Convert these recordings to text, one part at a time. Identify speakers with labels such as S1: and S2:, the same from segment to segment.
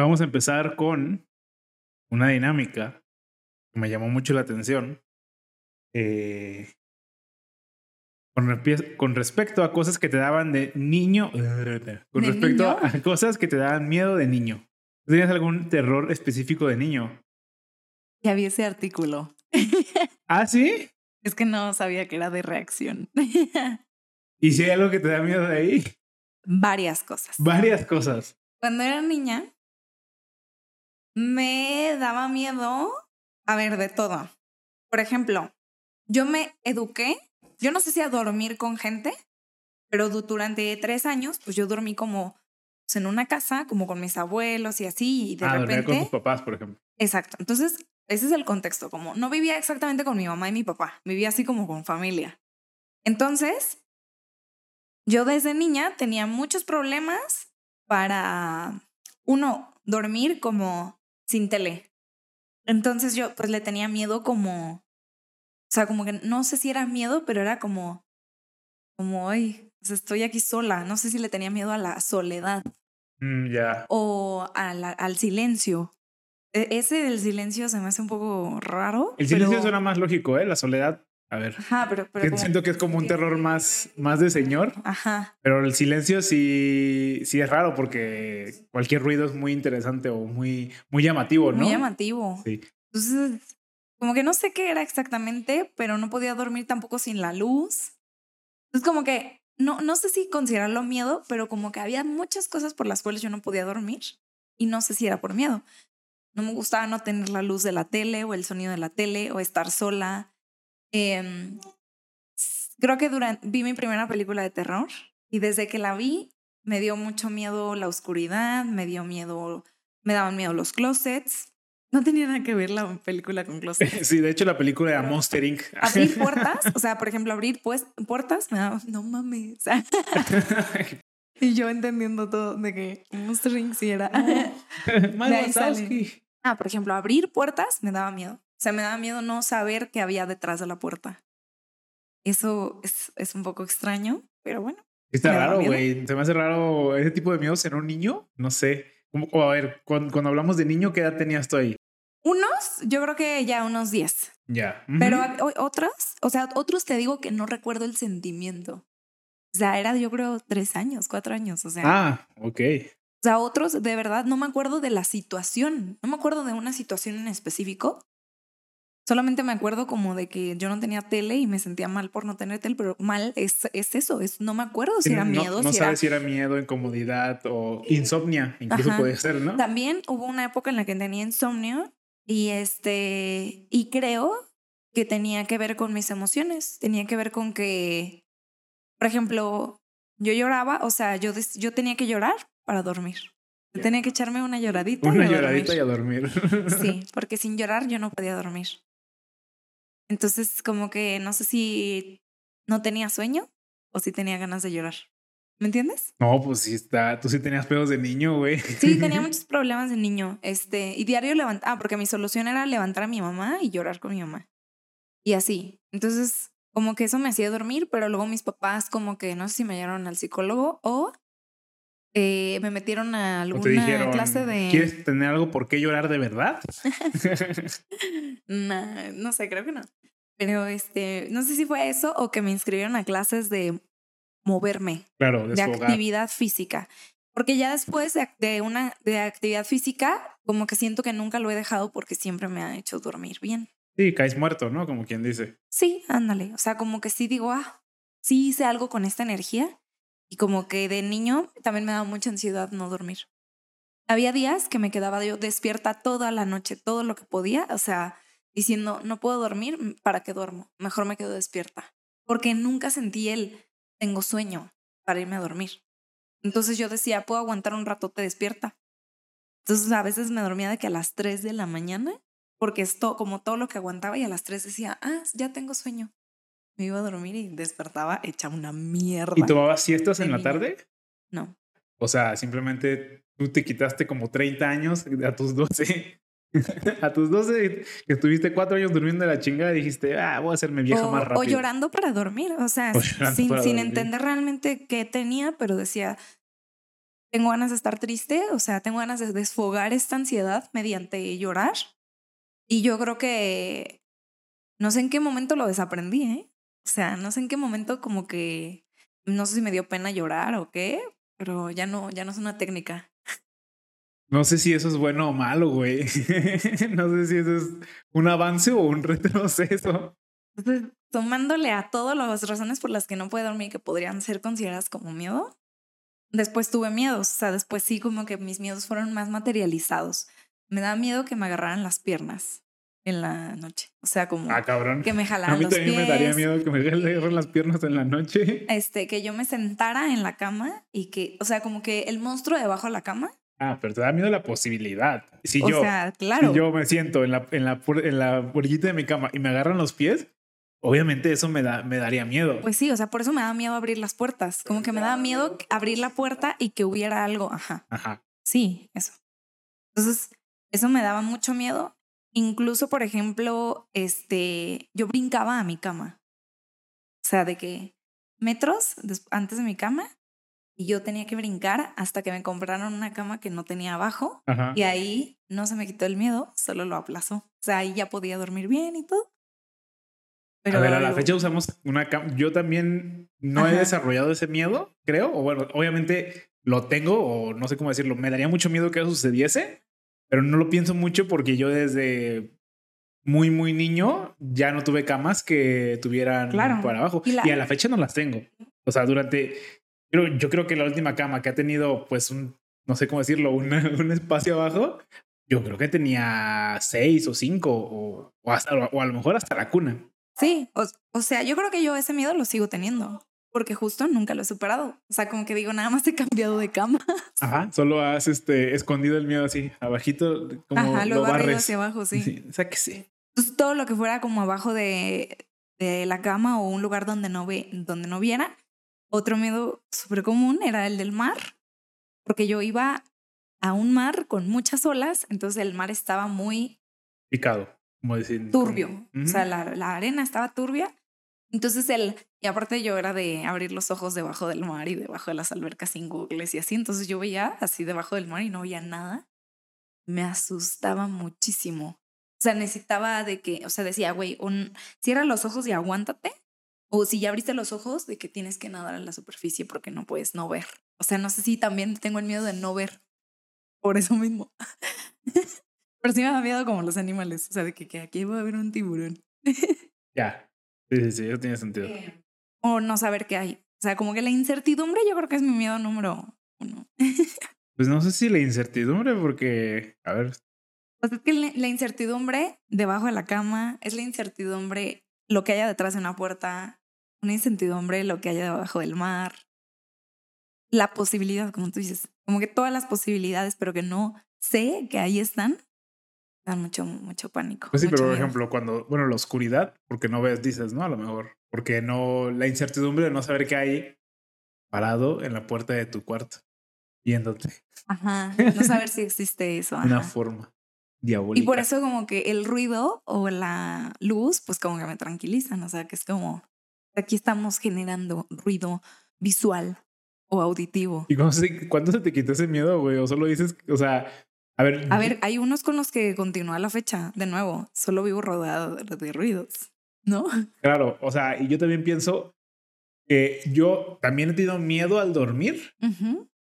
S1: vamos a empezar con una dinámica que me llamó mucho la atención. Eh, con, con, respecto a cosas que te daban de niño. Con respecto a cosas que te daban miedo de niño. ¿Tenías algún terror específico de niño?
S2: Ya vi ese artículo.
S1: ¿Ah, sí?
S2: Es que no sabía que era de reacción.
S1: ¿Y si hay algo que te da miedo de ahí?
S2: Varias cosas.
S1: Varias cosas.
S2: Cuando era niña, me daba miedo, a ver, de todo. Por ejemplo, yo me eduqué, yo no sé si a dormir con gente, pero durante tres años, pues yo dormí como pues, en una casa, como con mis abuelos y así, y de
S1: ah,
S2: repente...
S1: con tus papás, por ejemplo.
S2: Exacto. Entonces, ese es el contexto, como no vivía exactamente con mi mamá y mi papá, vivía así como con familia. Entonces, yo desde niña tenía muchos problemas para, uno, dormir como sin tele. Entonces yo pues le tenía miedo como, o sea, como que no sé si era miedo, pero era como, como, ay, pues estoy aquí sola. No sé si le tenía miedo a la soledad.
S1: Mm, ya.
S2: O al silencio. E, ese del silencio se me hace un poco raro.
S1: El silencio suena más lógico, ¿eh? La soledad. A ver.
S2: Ajá, pero, pero
S1: siento que es como un terror más, más de señor.
S2: Ajá.
S1: Pero el silencio sí, sí es raro porque cualquier ruido es muy interesante o muy, muy llamativo, ¿no?
S2: Muy llamativo.
S1: Sí.
S2: Entonces, como que no sé qué era exactamente, pero no podía dormir tampoco sin la luz. Es como que no, no sé si considerarlo miedo, pero como que había muchas cosas por las cuales yo no podía dormir y no sé si era por miedo. No me gustaba no tener la luz de la tele o el sonido de la tele o estar sola. Em, creo que durante, vi mi primera película de terror y desde que la vi me dio mucho miedo la oscuridad, me dio miedo, me daban miedo los closets. No tenía nada que ver la película con closets.
S1: Sí, de hecho la película era Monster Inc.
S2: Abrir puertas, o sea, por ejemplo, abrir pues, puertas, me daba, no mames. y yo entendiendo todo de que Monster Inc. sí era. Ah, por ejemplo, abrir puertas me daba miedo. O sea, me daba miedo no saber qué había detrás de la puerta. Eso es, es un poco extraño, pero bueno.
S1: Está raro, güey. Se me hace raro ese tipo de miedos en un niño. No sé. Como, a ver, cuando, hablamos de niño, ¿qué edad tenías tú ahí?
S2: Unos, yo creo que ya unos 10.
S1: Ya.
S2: Pero otros, o sea, otros te digo que no recuerdo el sentimiento. O sea, era yo creo tres años, cuatro años, o sea.
S1: Ah, ok.
S2: O sea, otros, de verdad, no me acuerdo de la situación, no me acuerdo de una situación en específico. Solamente me acuerdo como de que yo no tenía tele y me sentía mal por no tener tele, pero mal es, es eso, es, no me acuerdo si era miedo.
S1: No
S2: si
S1: sabes si era miedo, incomodidad o insomnia, incluso puede ser, ¿no?
S2: También hubo una época en la que tenía insomnio y este, y creo que tenía que ver con mis emociones, tenía que ver con que, por ejemplo, yo lloraba, o sea, yo, yo tenía que llorar para dormir. Tenía que echarme una lloradita.
S1: Una lloradita y a dormir.
S2: Sí, porque sin llorar yo no podía dormir. Entonces, como que no sé si no tenía sueño o si tenía ganas de llorar. ¿Me entiendes?
S1: No, pues sí está. Tú sí tenías pedos de niño, güey.
S2: Sí, tenía muchos problemas de niño. Este, y diario levantaba, ah, porque mi solución era levantar a mi mamá y llorar con mi mamá. Y así. Entonces, como que eso me hacía dormir, pero luego mis papás, como que no sé si me llevaron al psicólogo o eh, me metieron a alguna clase de.
S1: ¿Quieres tener algo por qué llorar de verdad?
S2: no sé, creo que no. Pero este, no sé si fue eso o que me inscribieron a clases de moverme.
S1: Claro, de,
S2: de actividad física. Porque ya después de, una de actividad física, como que siento que nunca lo he dejado porque siempre me ha hecho dormir bien.
S1: Sí, caes muerto, ¿no? Como quien dice.
S2: Sí, ándale. O sea, como que sí digo, ah, sí hice algo con esta energía y como que de niño también me daba mucha ansiedad no dormir. Había días que me quedaba yo despierta toda la noche, todo lo que podía, o sea, diciendo, no puedo dormir, mm, ¿para qué duermo? Mejor me quedo despierta. Porque nunca sentí el, tengo sueño para irme a dormir. Entonces yo decía, puedo aguantar un rato, te despierta. Entonces a veces me dormía de que a las 3 de la mañana, porque esto, como todo lo que aguantaba, y a las 3 decía, ah, ya tengo sueño me iba a dormir y despertaba hecha una mierda.
S1: ¿Y tomabas siestas en la tarde?
S2: No.
S1: O sea, simplemente tú te quitaste como 30 años a tus 12. a tus 12, que estuviste cuatro años durmiendo de la chingada, dijiste, ah, voy a hacerme vieja más rápido.
S2: O llorando para dormir, o sea, sin, sin entender realmente qué tenía, pero decía, tengo ganas de estar triste, o sea, tengo ganas de desfogar esta ansiedad mediante llorar. Y yo creo que no sé en qué momento lo desaprendí, ¿eh? O sea, no sé en qué momento como que no sé si me dio pena llorar o qué, pero ya no, ya no es una técnica.
S1: No sé si eso es bueno o malo, güey. no sé si eso es un avance o un retroceso.
S2: Entonces, tomándole a todas las razones por las que no puede dormir que podrían ser consideradas como miedo, después tuve miedos. O sea, después sí como que mis miedos fueron más materializados. Me da miedo que me agarraran las piernas en la noche. O sea, como
S1: ah, cabrón.
S2: que me jalaran
S1: A mí
S2: los
S1: también
S2: pies.
S1: me daría miedo que me agarren las piernas en la noche.
S2: Este, que yo me sentara en la cama y que, o sea, como que el monstruo debajo de la cama.
S1: Ah, pero te da miedo la posibilidad. Si
S2: o
S1: yo,
S2: sea, claro.
S1: si yo me siento en la, en la, en la orillita de mi cama y me agarran los pies, obviamente eso me, da, me daría miedo.
S2: Pues sí, o sea, por eso me da miedo abrir las puertas. Como que me da miedo abrir la puerta y que hubiera algo. Ajá.
S1: Ajá.
S2: Sí, eso. Entonces, eso me daba mucho miedo. Incluso, por ejemplo, este, yo brincaba a mi cama. O sea, de que metros antes de mi cama y yo tenía que brincar hasta que me compraron una cama que no tenía abajo
S1: Ajá.
S2: y ahí no se me quitó el miedo, solo lo aplazó. O sea, ahí ya podía dormir bien y todo.
S1: a ver, a la
S2: yo-
S1: fecha usamos una cama. Yo también no he desarrollado ese miedo, creo. O bueno, obviamente lo tengo, o no sé cómo decirlo. Me daría mucho miedo que eso sucediese, pero no lo pienso mucho porque yo desde muy, muy niño ya no tuve camas que tuvieran
S2: Claro.
S1: para abajo.
S2: Y
S1: a la fecha no las tengo. O sea, durante. Yo, yo creo que la última cama que ha tenido, pues, un, no sé cómo decirlo, una- un espacio abajo, yo creo que tenía seis o cinco, o, o, hasta, o a lo mejor hasta la cuna.
S2: Sí, o, o sea, yo creo que yo ese miedo lo sigo teniendo, porque justo nunca lo he superado. O sea, como que digo, nada más he cambiado de cama.
S1: Ajá. Solo has este, escondido el miedo así, abajito, como
S2: Ajá, lo
S1: lo barres.
S2: hacia abajo, sí.
S1: Sí, sáquese.
S2: Entonces, todo lo que fuera como abajo de, de la cama o un lugar donde no, ve, donde no viera. Otro miedo súper común era el del mar, porque yo iba a un mar con muchas olas, entonces el mar estaba muy
S1: Picado, como decir.
S2: turbio.
S1: como-
S2: O sea, la, la arena estaba turbia. Entonces el, y aparte yo era de abrir los ojos debajo del mar y debajo de las albercas sin googles y así. Entonces yo veía así debajo del mar y no veía nada. Me asustaba muchísimo. O sea, necesitaba de que, o sea, decía, güey, cierra los ojos y aguántate. O si ya abriste los ojos, de que tienes que nadar en la superficie porque no puedes no ver. O sea, no sé si también tengo el miedo de no ver. Por eso mismo. Pero sí me da miedo como los animales. O sea, de que, que aquí va a haber un tiburón.
S1: Ya. Sí, sí, sí, eso tiene sentido.
S2: o no saber qué hay. O sea, como que la incertidumbre yo creo que es mi miedo número uno.
S1: Pues no sé si la incertidumbre, porque, a ver,
S2: Pues es que la incertidumbre debajo de la cama es la incertidumbre lo que haya detrás de una puerta, una incertidumbre lo que haya debajo del mar, la posibilidad, como tú dices, como que todas las posibilidades, pero que no sé que ahí están, dan mucho, mucho pánico.
S1: Pues sí, pero por
S2: miedo.
S1: ejemplo, cuando, bueno, la oscuridad, porque no ves, dices, ¿no? A lo mejor, porque no, la incertidumbre de no saber qué hay parado en la puerta de tu cuarto, viéndote,
S2: Ajá, no saber si existe eso.
S1: una
S2: ajá.
S1: forma
S2: Y
S1: diabólica.
S2: por eso como que el ruido o la luz, pues como que me tranquilizan, o sea, que es como, aquí estamos generando ruido visual o auditivo.
S1: ¿Y cómo se- cuándo se te quitó ese miedo, güey? O solo dices, o sea, a ver.
S2: A ver, hay unos con los que continúa la fecha, de nuevo, solo vivo rodeado de, ruidos, ¿no?
S1: Claro, o sea, y yo también pienso que yo también he tenido miedo al dormir,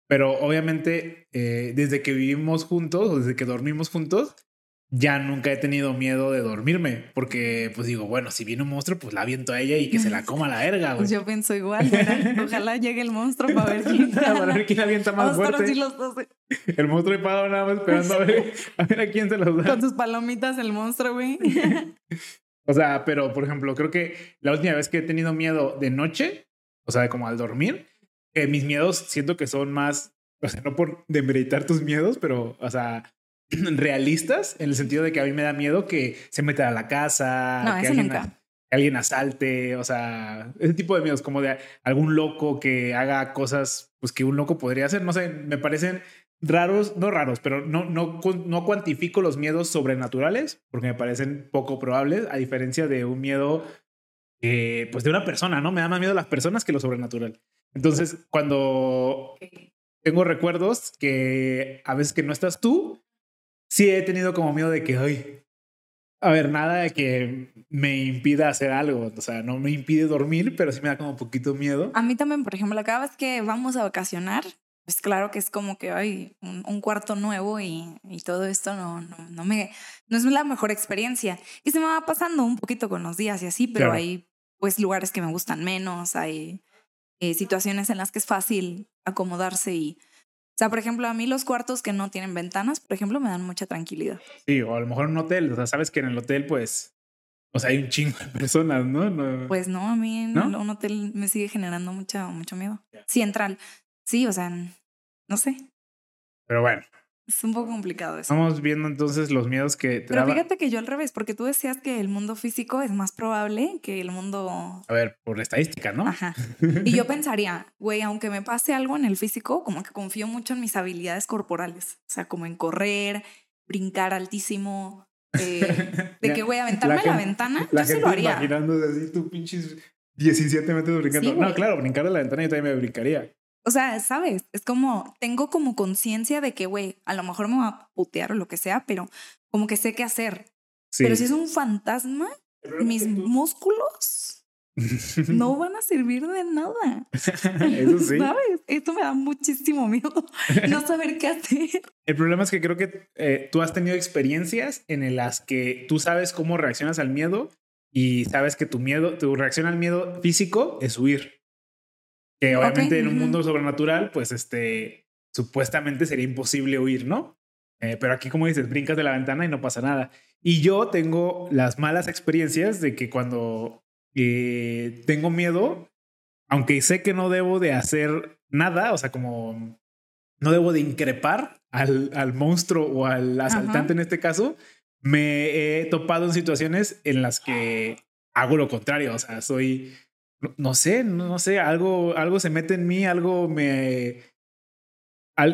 S1: pero obviamente eh, desde que vivimos juntos o desde que dormimos juntos, ya nunca he tenido miedo de dormirme, porque pues digo, bueno, si viene un monstruo, pues la aviento a ella y que se la coma la verga, güey.
S2: Pues yo pienso igual, ¿verdad? Ojalá llegue el monstruo para ver quién
S1: Para ver quién avienta más fuerte.
S2: así los dos
S1: El monstruo de parado nada más esperando a ver, a ver a quién se los da.
S2: con sus palomitas, el monstruo, güey.
S1: O sea, pero por ejemplo, creo que la última vez que he tenido miedo de noche, o sea, como al dormir, eh, mis miedos siento que son más, o sea, no por demeritar tus miedos, pero, o sea, realistas, en el sentido de que a mí me da miedo que se meta a la casa,
S2: No,
S1: que, alguien,
S2: nunca.
S1: que alguien asalte, o sea, ese tipo de miedos, como de algún loco que haga cosas, pues que un loco podría hacer, no sé, me parecen raros, no raros, pero no, no, no cuantifico los miedos sobrenaturales porque me parecen poco probables, a diferencia de un miedo, eh, pues de una persona, ¿no? Me da más miedo las personas que lo sobrenatural. Entonces, cuando tengo recuerdos que a veces que no estás tú, sí he tenido como miedo de que, ay, a ver, nada de que me impida hacer algo. O sea, no me impide dormir, pero sí me da como un poquito miedo.
S2: A mí también, por ejemplo, cada vez que vamos a vacacionar, pues claro que es como que hay un, cuarto nuevo y, y todo esto no, no, no, me, no es la mejor experiencia. Y se me va pasando un poquito con los días y así, pero hay pues lugares que me gustan menos, hay eh, situaciones en las que es fácil acomodarse y sea, por ejemplo, a mí los cuartos que no tienen ventanas, por ejemplo, me dan mucha tranquilidad.
S1: Sí, o a lo mejor en un hotel, o sea, sabes que en el hotel, pues, o sea, hay un chingo de personas, ¿no?
S2: pues no, a mí en un hotel me sigue generando mucho, mucho miedo. Sí, entrar. Sí, o sea, no sé.
S1: Pero bueno,
S2: es un poco complicado eso.
S1: Estamos viendo entonces los miedos que
S2: te Pero fíjate que yo al revés, porque tú decías que el mundo físico es más probable que el mundo.
S1: A ver, por estadística, ¿no?
S2: Ajá. Y yo pensaría, güey, aunque me pase algo en el físico, como que confío mucho en mis habilidades corporales. O sea, como en correr, brincar altísimo. Eh, de que, güey, aventarme a la ventana,
S1: la
S2: yo
S1: gente
S2: se lo haría.
S1: Imaginando así, tu pinches 17 metros brincando. no, claro, brincar a la ventana yo también me brincaría.
S2: O sea, ¿sabes? Es como, tengo como conciencia de que, güey, a lo mejor me va a putear o lo que sea, pero como que sé qué hacer. Pero si es un fantasma, mis músculos no van a servir de nada.
S1: Eso sí.
S2: ¿Sabes? Esto me da muchísimo miedo. No saber qué hacer.
S1: El problema es que creo que eh, tú has tenido experiencias en las que tú sabes cómo reaccionas al miedo y sabes que tu miedo, tu reacción al miedo físico es huir. Que obviamente en un mundo sobrenatural, pues este, supuestamente sería imposible huir, ¿no? Eh, pero aquí, como dices, brincas de la ventana y no pasa nada. Y yo tengo las malas experiencias de que cuando eh, tengo miedo, aunque sé que no debo de hacer nada, o sea, como no debo de increpar al, al monstruo o al asaltante en este caso, me he topado en situaciones en las que hago lo contrario, o sea, soy no, sé, no, sé, algo, algo se mete en mí, algo me...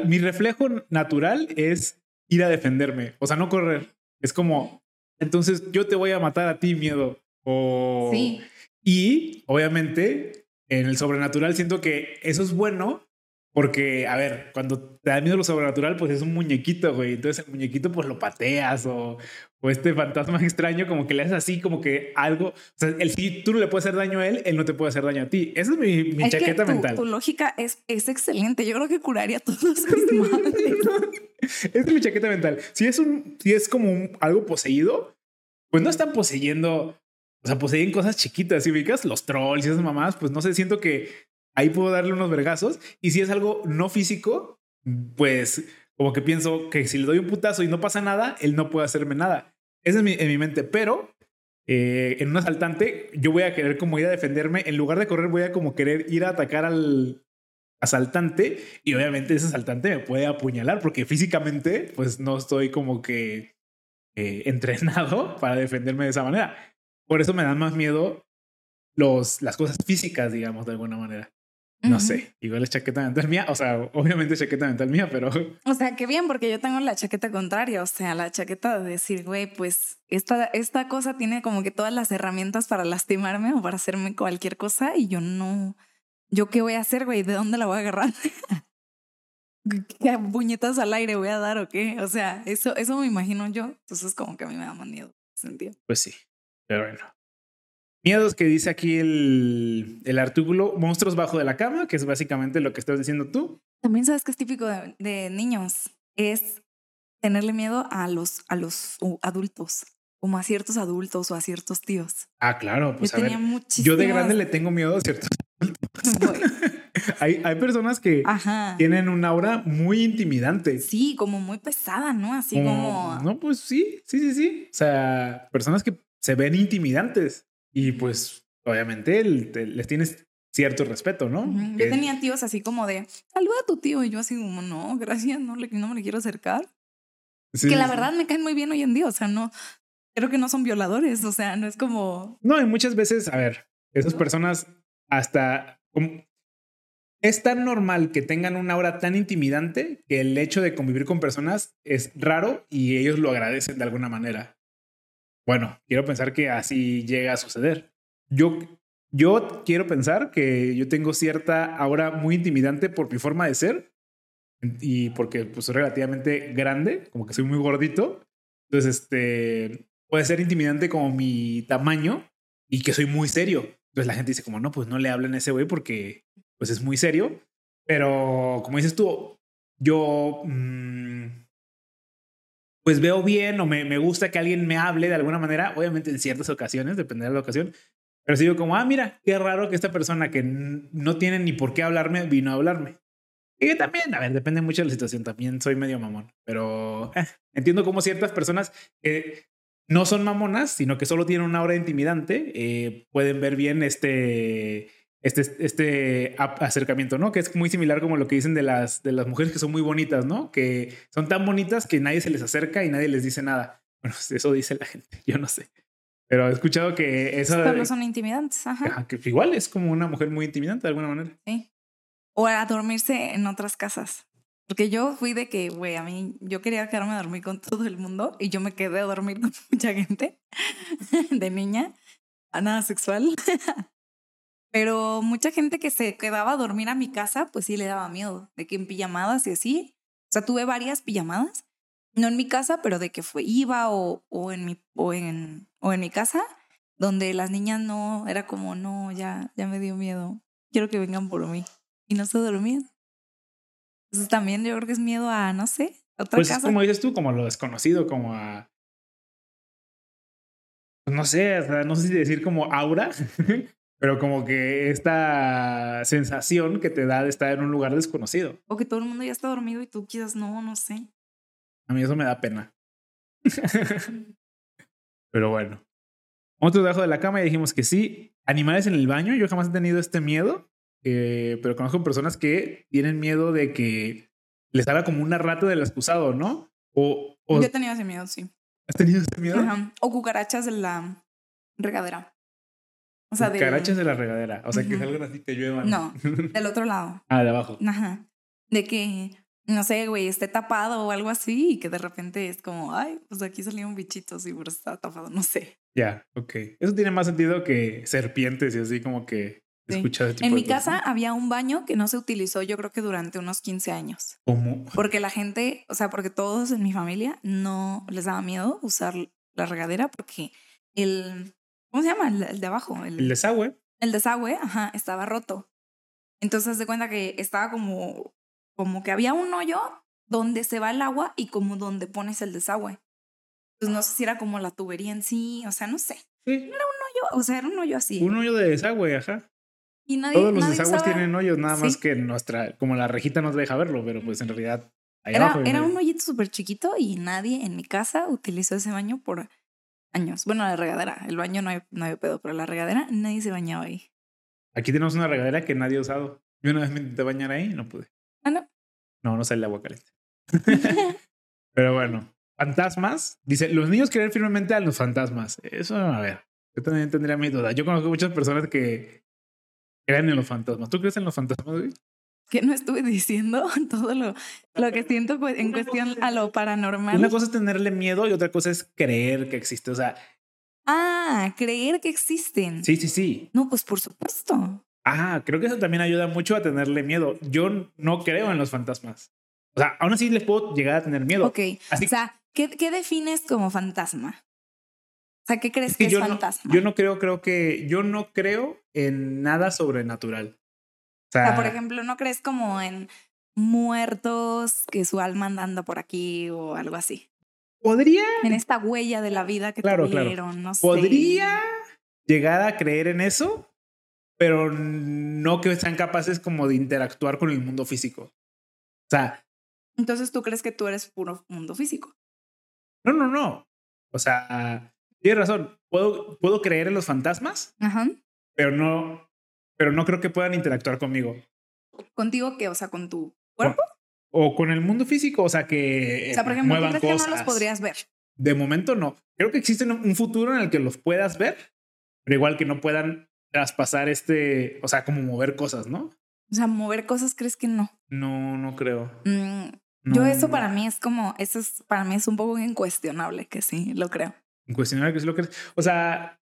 S1: mi reflejo natural es ir a defenderme, o sea, no correr. Es como, entonces yo te voy a matar a ti, miedo. O...
S2: Sí.
S1: Y obviamente en el sobrenatural siento que eso es bueno porque, a ver, cuando te da miedo lo sobrenatural, pues es un muñequito, güey. Entonces el muñequito, pues lo pateas o, o este fantasma extraño, como que le haces así, como que algo. O sea, el, si tú no le puedes hacer daño a él, él no te puede hacer daño a ti. Esa es mi, mi chaqueta mental.
S2: Tu lógica es, es excelente. Yo creo que curaría todos mis males.
S1: Esa es mi chaqueta mental. Si es, un, si es como un, algo poseído, pues no están poseyendo. O sea, poseen cosas chiquitas. Si ubicas los trolls y esas mamás, pues no sé, siento que ahí puedo darle unos vergazos. Y si es algo no físico, pues como que pienso que si le doy un putazo y no pasa nada, él no puede hacerme nada. Esa es mi, en mi mente. Pero eh, en un asaltante, yo voy a querer como ir a defenderme. En lugar de correr, voy a como querer ir a atacar al asaltante. Y obviamente ese asaltante me puede apuñalar porque físicamente, pues no estoy como que eh, entrenado para defenderme de esa manera. Por eso me dan más miedo los, las cosas físicas, digamos, de alguna manera. No sé, igual es chaqueta mental mía, o sea, obviamente es chaqueta mental mía, pero...
S2: O sea, qué bien, porque yo tengo la chaqueta contraria, o sea, la chaqueta de decir, güey, pues esta, esta cosa tiene como que todas las herramientas para lastimarme o para hacerme cualquier cosa y yo no... ¿Yo qué voy a hacer, güey? ¿De dónde la voy a agarrar? ¿Qué puñetas al aire voy a dar o qué? O sea, eso, eso me imagino yo. Entonces, como que a mí me da más miedo. ¿Sentido?
S1: Pues sí, pero bueno. Miedos que dice aquí el, el, artículo, monstruos bajo de la cama, que es básicamente lo que estás diciendo tú.
S2: También sabes que es típico de, niños, es tenerle miedo a los, a los adultos, como a ciertos adultos o a ciertos tíos.
S1: Ah, claro, pues yo, a ver, yo de grande le tengo miedo a ciertos adultos. hay, hay personas que tienen un aura muy intimidante.
S2: Sí, como muy pesada, ¿no? Así como...
S1: No, pues sí, sí, sí, sí. O sea, personas que se ven intimidantes. Y pues, obviamente, les tienes cierto respeto, ¿no?
S2: Yo tenía tíos así como de, saluda a tu tío. Y yo así como, no, gracias, no, le, no me le quiero acercar. Que la verdad me caen muy bien hoy en día. O sea, no, creo que no son violadores. O sea, no es como...
S1: No, y muchas veces, a ver, esas personas hasta... es tan normal que tengan una aura tan intimidante que el hecho de convivir con personas es raro y ellos lo agradecen de alguna manera. Bueno, quiero pensar que así llega a suceder. Yo, yo quiero pensar que yo tengo cierta aura muy intimidante por mi forma de ser Y porque pues soy relativamente grande, como que soy muy gordito. Entonces, este, puede ser intimidante como mi tamaño y que soy muy serio. Entonces la gente dice como, no, pues no le hablen a ese güey porque pues es muy serio. Pero como dices tú, yo mm, pues veo bien o me, me, gusta que alguien me hable de alguna manera, obviamente en ciertas ocasiones, depende de la ocasión. Pero si digo como, ah, mira, qué raro que esta persona que no tiene ni por qué hablarme vino a hablarme. Y también, a ver, depende mucho de la situación. También soy medio mamón, pero eh, entiendo cómo ciertas personas que no son mamonas, sino que solo tienen una hora intimidante, eh, pueden ver bien este, este, este acercamiento, ¿no? Que es muy similar como lo que dicen de las, de las mujeres que son muy bonitas, ¿no? Que son tan bonitas que nadie se les acerca y nadie les dice nada. Bueno, eso dice la gente, yo no sé. Pero he escuchado que eso...
S2: Pero son intimidantes, ajá.
S1: Que igual es como una mujer muy intimidante de alguna manera.
S2: Sí. O a dormirse en otras casas. Porque yo fui de que, güey, a mí, yo quería quedarme a dormir con todo el mundo y yo me quedé a dormir con mucha gente de niña, a nada sexual. Pero mucha gente que se quedaba a dormir a mi casa, pues sí le daba miedo, de que en pijamadas y así. O sea, tuve varias pijamadas, no en mi casa, pero de que fue, iba o, o, en, mi, o, en, o en mi casa, donde las niñas no, era como, no, ya, ya me dio miedo, quiero que vengan por mí. Y no se dormían. Entonces también yo creo que es miedo a, no sé, otra
S1: pues como dices tú, como lo desconocido, como a... Pues no sé, no sé si decir como aura, pero como que esta sensación que te da de estar en un lugar desconocido.
S2: O que todo el mundo ya está dormido y tú quizás no, no sé.
S1: A mí eso me da pena. pero bueno. Otro debajo de la cama y dijimos que sí. Animales en el baño, yo jamás he tenido este miedo. Eh, pero conozco personas que tienen miedo de que les haga como una rata del excusado, ¿no? O,
S2: Yo he tenido ese miedo, sí.
S1: ¿Has tenido ese miedo?
S2: O cucarachas de la regadera.
S1: O sea, cucarachas de... la regadera. O sea, que salgan así que lluevan.
S2: No, del otro lado.
S1: ah, de abajo.
S2: Ajá. De que, no sé, güey, esté tapado o algo así y que de repente es como, ay, pues aquí salió un bichito, sí, pero está tapado, no sé.
S1: Ya, ok. Eso tiene más sentido que serpientes y así como que
S2: en mi casa había un baño que no se utilizó yo creo que durante unos 15 años.
S1: ¿Cómo?
S2: Porque la gente, o sea, porque todos en mi familia no les daba miedo usar la regadera porque el, ¿cómo se llama? El, de abajo.
S1: El, desagüe.
S2: El desagüe, ajá, estaba roto. Entonces de cuenta que estaba como, como que había un hoyo donde se va el agua y como donde pones el desagüe. Pues no sé si era como la tubería en sí, o sea, no sé. Era un hoyo, o sea, era un hoyo así.
S1: Un hoyo de desagüe, ajá. Todos los desagües tienen hoyos, nada más que nuestra, como la rejita no te deja verlo, pero pues en realidad
S2: era, Era un hoyito súper chiquito y nadie en mi casa utilizó ese baño por años. Bueno, la regadera, el baño no, hay, no había pedo, pero la regadera nadie se bañaba ahí.
S1: Aquí tenemos una regadera que nadie ha usado. Yo una vez me intenté bañar ahí y no pude.
S2: Ah, no.
S1: No, no sale el agua caliente. pero bueno, fantasmas. Dice, los niños creen firmemente a los fantasmas. Eso, a ver, yo también tendría mi duda. Yo conozco muchas personas que creen en los fantasmas. ¿Tú crees en los fantasmas, güey?
S2: Que no estuve diciendo todo lo, lo que siento en cuestión a lo paranormal.
S1: Una cosa es tenerle miedo y otra cosa es creer que existe. O sea.
S2: Ah, creer que existen.
S1: Sí, sí, sí.
S2: No, pues por supuesto.
S1: Ah, creo que eso también ayuda mucho a tenerle miedo. Yo no creo en los fantasmas. O sea, aún así les puedo llegar a tener miedo.
S2: Ok. O sea, ¿qué, ¿qué defines como fantasma? O sea, ¿qué crees que, es fantasma?
S1: yo no creo, creo que yo no creo en nada sobrenatural.
S2: O sea, por ejemplo, ¿no crees como en muertos que su alma andando por aquí o algo así?
S1: Podría.
S2: En esta huella de la vida que
S1: claro, tuvieron, no sé. Podría llegar a creer en eso, pero no que sean capaces como de interactuar con el mundo físico. O sea.
S2: Entonces, ¿tú crees que tú eres puro mundo físico?
S1: No, no, no. O sea, Tienes razón. Puedo, puedo creer en los fantasmas, pero no, pero no creo que puedan interactuar conmigo.
S2: ¿Contigo qué? O sea, con tu cuerpo.
S1: O, con el mundo físico, o sea, que.
S2: O sea, por ejemplo, ¿tú crees que no los podrías ver?
S1: De momento no. Creo que existe un futuro en el que los puedas ver, pero igual que no puedan traspasar este, o sea, como mover cosas, ¿no?
S2: O sea, mover cosas, ¿crees que no?
S1: No, no creo.
S2: Mm, yo eso para mí es como, eso es, para mí es un poco incuestionable que sí, lo creo
S1: cuestionar que es lo que es. O sea,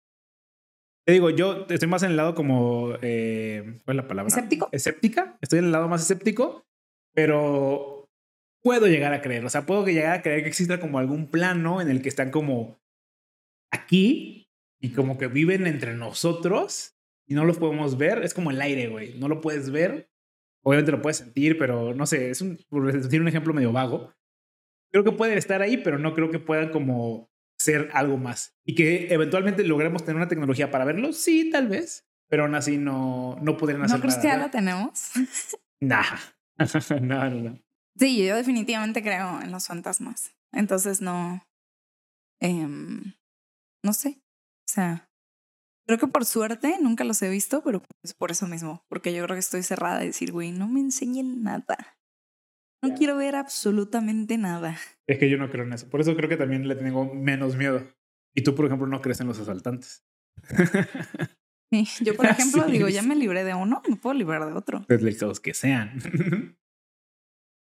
S1: te digo, yo estoy más en el lado como, eh, ¿cuál es la palabra?
S2: Escéptico.
S1: Escéptica. Estoy en el lado más escéptico, pero puedo llegar a creer. O sea, puedo llegar a creer que exista como algún plano en el que están como aquí y como que viven entre nosotros y no los podemos ver. Es como el aire, güey. No lo puedes ver. Obviamente lo puedes sentir, pero no sé, es un, por decir un ejemplo medio vago. Creo que pueden estar ahí, pero no creo que puedan como ser algo más. Y que eventualmente logremos tener una tecnología para verlo, sí, tal vez, pero aún así no, no podrían hacer
S2: ¿No crees
S1: nada.
S2: que ya
S1: ¿no?
S2: la tenemos?
S1: Nah. no, no, no.
S2: Sí, yo definitivamente creo en los fantasmas. Entonces no. em, no sé. O sea, creo que por suerte nunca los he visto, pero es por eso mismo. Porque yo creo que estoy cerrada a decir, güey, no me enseñen nada. No quiero ver absolutamente nada.
S1: Es que yo no creo en eso. Por eso creo que también le tengo menos miedo. Y tú, por ejemplo, no crees en los asaltantes.
S2: Sí, Yo, por ejemplo, digo, ya me libré de uno, me puedo librar de otro.
S1: Deslizados que sean.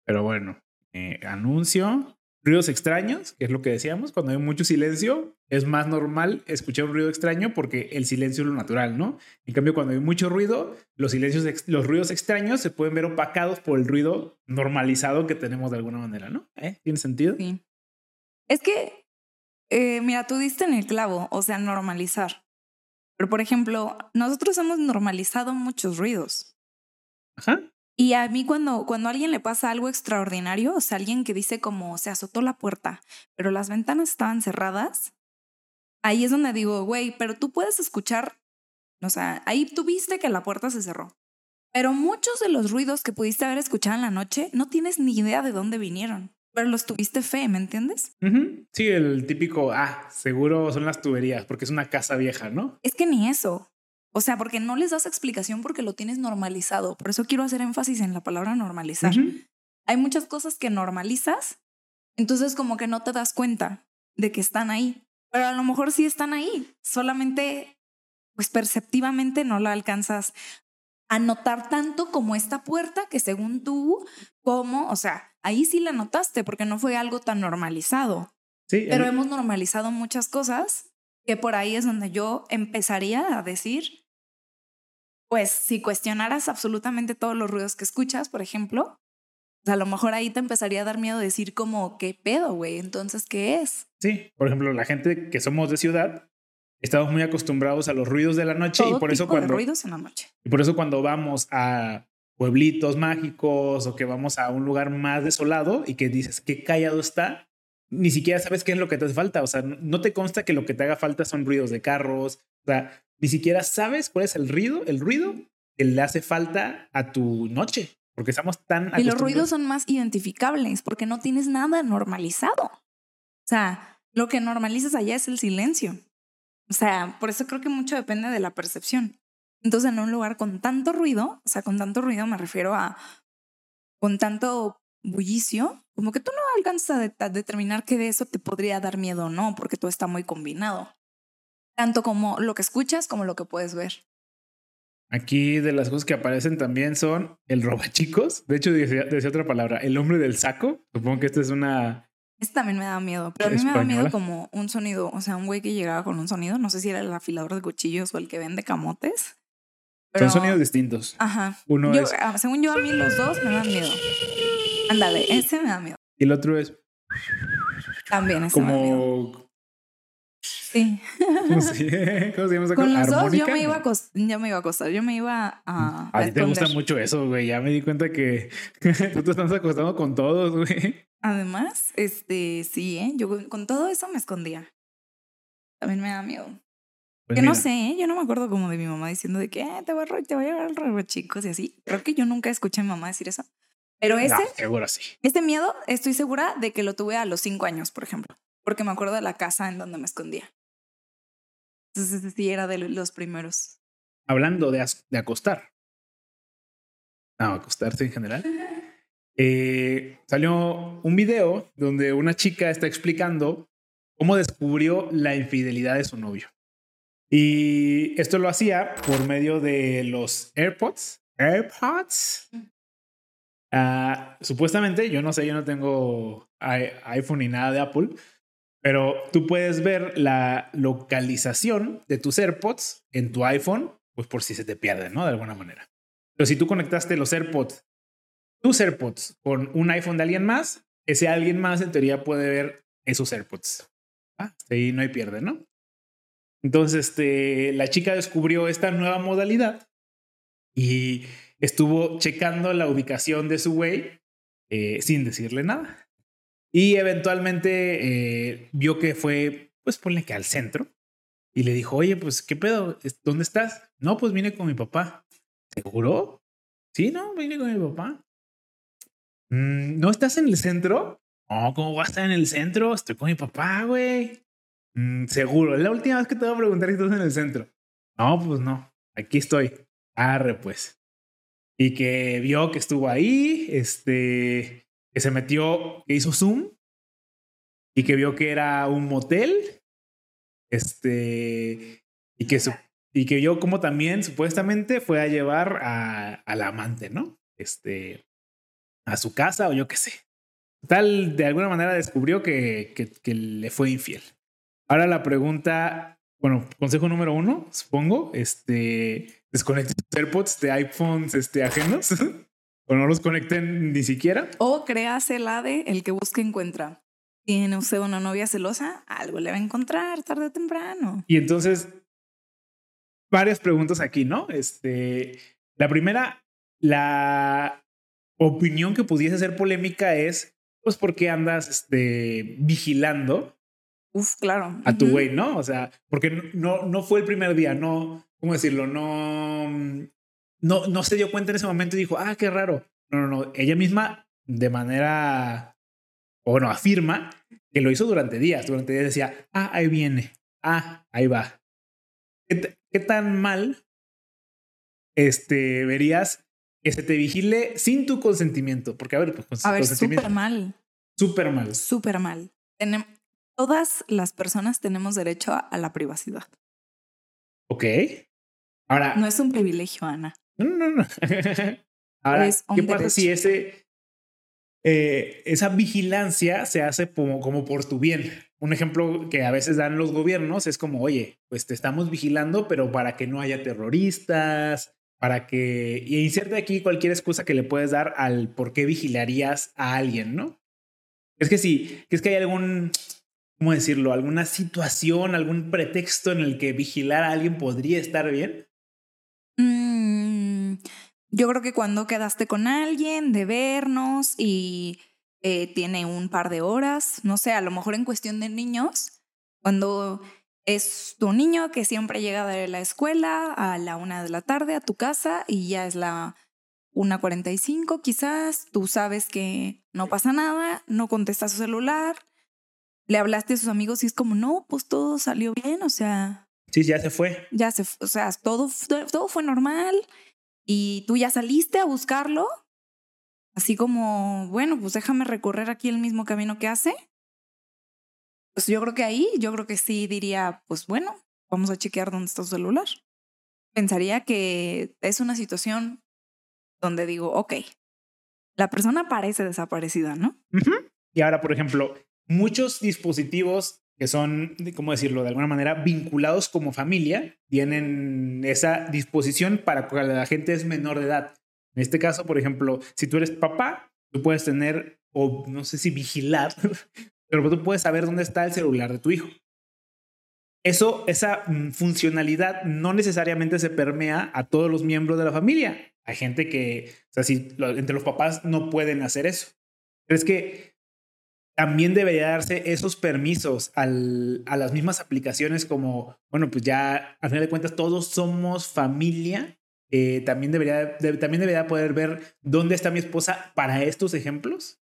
S1: Pero bueno, eh, anuncio. Ruidos extraños, que es lo que decíamos, cuando hay mucho silencio, es más normal escuchar un ruido extraño porque el silencio es lo natural, ¿no? En cambio, cuando hay mucho ruido, los, silencios los ruidos extraños se pueden ver opacados por el ruido normalizado que tenemos de alguna manera, ¿no? ¿Eh? ¿Tiene sentido?
S2: Sí. Es que, eh, mira, tú diste en el clavo, o sea, normalizar. Pero, por ejemplo, nosotros hemos normalizado muchos ruidos.
S1: Ajá.
S2: Y a mí cuando, cuando a alguien le pasa algo extraordinario, o sea, alguien que dice como se azotó la puerta, pero las ventanas estaban cerradas, ahí es donde digo, güey, pero tú puedes escuchar, o sea, ahí tú viste que la puerta se cerró. Pero muchos de los ruidos que pudiste haber escuchado en la noche, no tienes ni idea de dónde vinieron, pero los tuviste fe, ¿me entiendes?
S1: Sí, el típico, ah, seguro son las tuberías porque es una casa vieja, ¿no?
S2: Es que ni eso. O sea, porque no les das explicación porque lo tienes normalizado. Por eso quiero hacer énfasis en la palabra normalizar. Hay muchas cosas que normalizas, entonces como que no te das cuenta de que están ahí, pero a lo mejor sí están ahí, solamente pues perceptivamente no la alcanzas a notar tanto como esta puerta que según tú, como, o sea, ahí sí la notaste porque no fue algo tan normalizado,
S1: Sí,
S2: pero
S1: el-
S2: hemos normalizado muchas cosas que por ahí es donde yo empezaría a decir, pues si cuestionaras absolutamente todos los ruidos que escuchas, por ejemplo, pues, a lo mejor ahí te empezaría a dar miedo decir como, ¿qué pedo, güey? Entonces, ¿qué es?
S1: Sí, por ejemplo, la gente que somos de ciudad, estamos muy acostumbrados a los ruidos de la noche
S2: Todo
S1: y por eso
S2: tipo de
S1: cuando
S2: ruidos en la noche.
S1: y por eso cuando vamos a pueblitos mágicos o que vamos a un lugar más desolado y que dices qué callado está, ni siquiera sabes qué es lo que te hace falta, o sea, no- te consta que lo que te haga falta son ruidos de carros, o sea, ni siquiera sabes cuál es el ruido, el ruido que le hace falta a tu noche, porque estamos tan
S2: Y los ruidos son más identificables porque no tienes nada normalizado. O sea, lo que normalizas allá es el silencio. O sea, por eso creo que mucho depende de la percepción. Entonces, en un lugar con tanto ruido, o sea, con tanto ruido me refiero a con tanto bullicio, como que tú no alcanzas a, de- a determinar que de eso te podría dar miedo o no, porque todo está muy combinado. Tanto como lo que escuchas como lo que puedes ver.
S1: Aquí de las cosas que aparecen también son el robachicos. De hecho, decía, decía otra palabra, el hombre del saco. Supongo que esta es una...
S2: Este también me da miedo, pero a mí me da miedo como un sonido, o sea, un güey que llegaba con un sonido, no sé si era el afilador de cuchillos o el que vende camotes. Pero,
S1: Son sonidos distintos.
S2: Ajá.
S1: Uno
S2: Yo,
S1: es...
S2: ah, según yo, a mí los dos me dan miedo. Ándale, ese me da miedo.
S1: Y el otro es
S2: También ese me da miedo.
S1: como...
S2: Sí.
S1: ¿Cómo se, ¿cómo se llama esa
S2: Con
S1: cosa?
S2: los dos yo me iba a acostar, yo me iba a acostar, yo me iba a,
S1: A ti te gusta mucho eso, güey. Ya me di cuenta que tú te estás acostando con todos, güey.
S2: Además, este, sí, ¿eh? yo con todo eso me escondía. También me da miedo.
S1: Pues
S2: que no
S1: mira,
S2: sé, ¿eh? yo no me acuerdo como de mi mamá diciendo de que "Eh, te voy a, te voy a llevar al chicos y así. Creo que yo nunca escuché a mi mamá decir eso. Pero ese,
S1: no, seguro sí.
S2: este miedo, estoy segura de que lo tuve a los cinco años, por ejemplo, porque me acuerdo de la casa en donde me escondía. Entonces, sí era de los primeros.
S1: Hablando de, de acostar. No, acostarse en general. Eh, salió un video donde una chica está explicando cómo descubrió la infidelidad de su novio. Y esto lo hacía por medio de los AirPods. AirPods. Ah, supuestamente, yo no sé, yo no tengo iPhone ni nada de Apple, pero tú puedes ver la localización de tus AirPods en tu iPhone, pues por si se te pierden, ¿no? De alguna manera. Pero si tú conectaste los AirPods tus AirPods con un iPhone de alguien más, ese alguien más en teoría puede ver esos AirPods. Ah, ahí no hay pierde, ¿no? Entonces, este, la chica descubrió esta nueva modalidad y estuvo checando la ubicación de su güey eh, sin decirle nada. Y eventualmente eh, vio que fue, pues ponle que al centro. Y le dijo, oye, pues, ¿qué pedo? ¿Dónde estás? No, pues vine con mi papá. ¿Seguro? Sí, no, vine con mi papá. Mm, ¿No estás en el centro? No, ¿cómo vas a estar en el centro? Estoy con mi papá, güey. Mm, seguro, es la última vez que te voy a preguntar si estás en el centro. No, pues no, aquí estoy. Arre, pues. Y que vio que estuvo ahí, este, que se metió, que hizo Zoom y que vio que era un motel, este, y que, su, y que vio como también supuestamente fue a llevar a, al amante, ¿no? Este, a su casa o yo qué sé. Tal, de alguna manera descubrió que, que le fue infiel. Ahora la pregunta, bueno, consejo número uno, supongo, este, desconecten sus AirPods de iPhones este, ajenos o no los conecten ni siquiera.
S2: O creas el ADE, el que busca encuentra. Tiene usted una novia celosa, algo le va a encontrar tarde o temprano.
S1: Y entonces, varias preguntas aquí, ¿no? Este, la primera, la opinión que pudiese ser polémica es, pues, ¿por qué andas este, vigilando
S2: Uf, claro.
S1: a tu güey, ¿no? O sea, porque no, no fue el primer día, no, ¿cómo decirlo? No, no, no se dio cuenta en ese momento y dijo, ah, qué raro. No, no, no. Ella misma, de manera, o bueno, afirma que lo hizo durante días. Durante días decía, ah, ahí viene, ah, ahí va. ¿Qué, qué tan mal este, verías que se te vigile sin tu consentimiento? Porque, a ver, pues, con
S2: A ver,
S1: consentimiento.
S2: súper mal.
S1: Súper mal.
S2: Súper mal. Tenem- todas las personas tenemos derecho a, a la privacidad.
S1: Ok. Ahora,
S2: No es un privilegio, Ana.
S1: No, no, no. Ahora,
S2: Es un
S1: ¿qué pasa
S2: derecho.
S1: si ese, eh, esa vigilancia se hace como, como por tu bien? Un ejemplo que a veces dan los gobiernos es como, oye, pues te estamos vigilando, pero para que no haya terroristas, para que... Y inserta aquí cualquier excusa que le puedes dar al por qué vigilarías a alguien, ¿no? Es que sí, que es que hay algún, ¿cómo decirlo? Alguna situación, algún pretexto en el que vigilar a alguien podría estar bien.
S2: Mm, yo creo que cuando quedaste con alguien de vernos y eh, tiene un par de horas, no sé, a lo mejor en cuestión de niños, cuando es tu niño que siempre llega de la escuela a la una de la tarde a tu casa y ya es la 1.45 quizás, tú sabes que no pasa nada, no contesta su celular, le hablaste a sus amigos y es como, no, pues todo salió bien, o sea,
S1: Sí, ya se fue.
S2: ya se, o sea, todo, todo fue normal y tú ya saliste a buscarlo, así como, bueno, pues déjame recorrer aquí el mismo camino que hace. Pues yo creo que ahí, yo creo que sí diría, pues bueno, vamos a chequear dónde está su celular. Pensaría que es una situación donde digo, ok, la persona parece desaparecida, ¿no?
S1: Y ahora, por ejemplo, muchos dispositivos que son, ¿cómo decirlo? De alguna manera vinculados como familia, tienen esa disposición para cuando la gente es menor de edad. En este caso, por ejemplo, si tú eres papá, tú puedes tener, o no sé si vigilar, pero tú puedes saber dónde está el celular de tu hijo. Eso, esa mm, funcionalidad no necesariamente se permea a todos los miembros de la familia. Hay gente que, o sea, si entre los papás no pueden hacer eso. Pero es que también debería darse esos permisos al- a las mismas aplicaciones como, bueno, pues ya al final de cuentas todos somos familia. eh, también, debería, de- también debería poder ver dónde está mi esposa para estos ejemplos.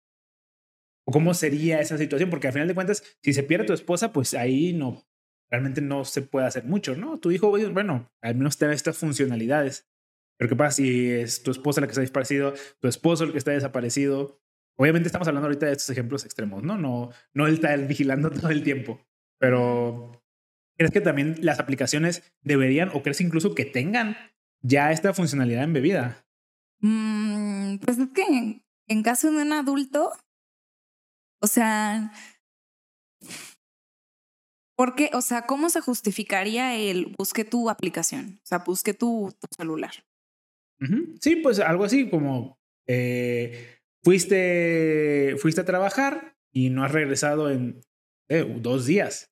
S1: O cómo sería esa situación, porque al final de cuentas, si se pierde tu esposa, pues ahí no, realmente no se puede hacer mucho, ¿no? Tu hijo, bueno, al menos tener estas funcionalidades. Pero ¿qué pasa si es tu esposa la que está desaparecido, tu esposo el que está desaparecido? Obviamente estamos hablando ahorita de estos ejemplos extremos, ¿no? No, no el estar vigilando todo el tiempo. Pero ¿crees que también las aplicaciones deberían o crees incluso que tengan ya esta funcionalidad embebida?
S2: Mm, pues es que en, en caso de un adulto, o sea, ¿por qué? O sea, ¿cómo se justificaría el busque tu aplicación? O sea, busque tu, tu celular.
S1: Sí, pues algo así como eh, fuiste, fuiste a trabajar y no has regresado en eh, dos días.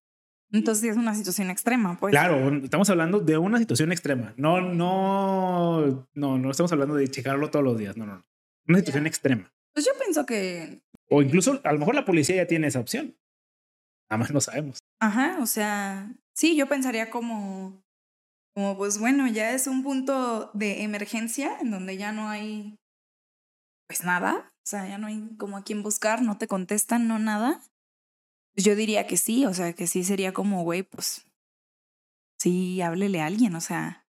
S2: Entonces es una situación extrema, pues.
S1: Claro, estamos hablando de una situación extrema. No, no, no, no estamos hablando de checarlo todos los días. No, no, no. Una situación extrema.
S2: Pues yo pienso que.
S1: O incluso, a lo mejor la policía ya tiene esa opción. Nada más no sabemos.
S2: Ajá, o sea, sí, yo pensaría como, como pues bueno, ya es un punto de emergencia en donde ya no hay, pues nada, o sea, ya no hay como a quién buscar, no te contestan, no nada. Pues yo diría que sí, o sea, que sí sería como, güey, pues sí, háblele a alguien, o sea,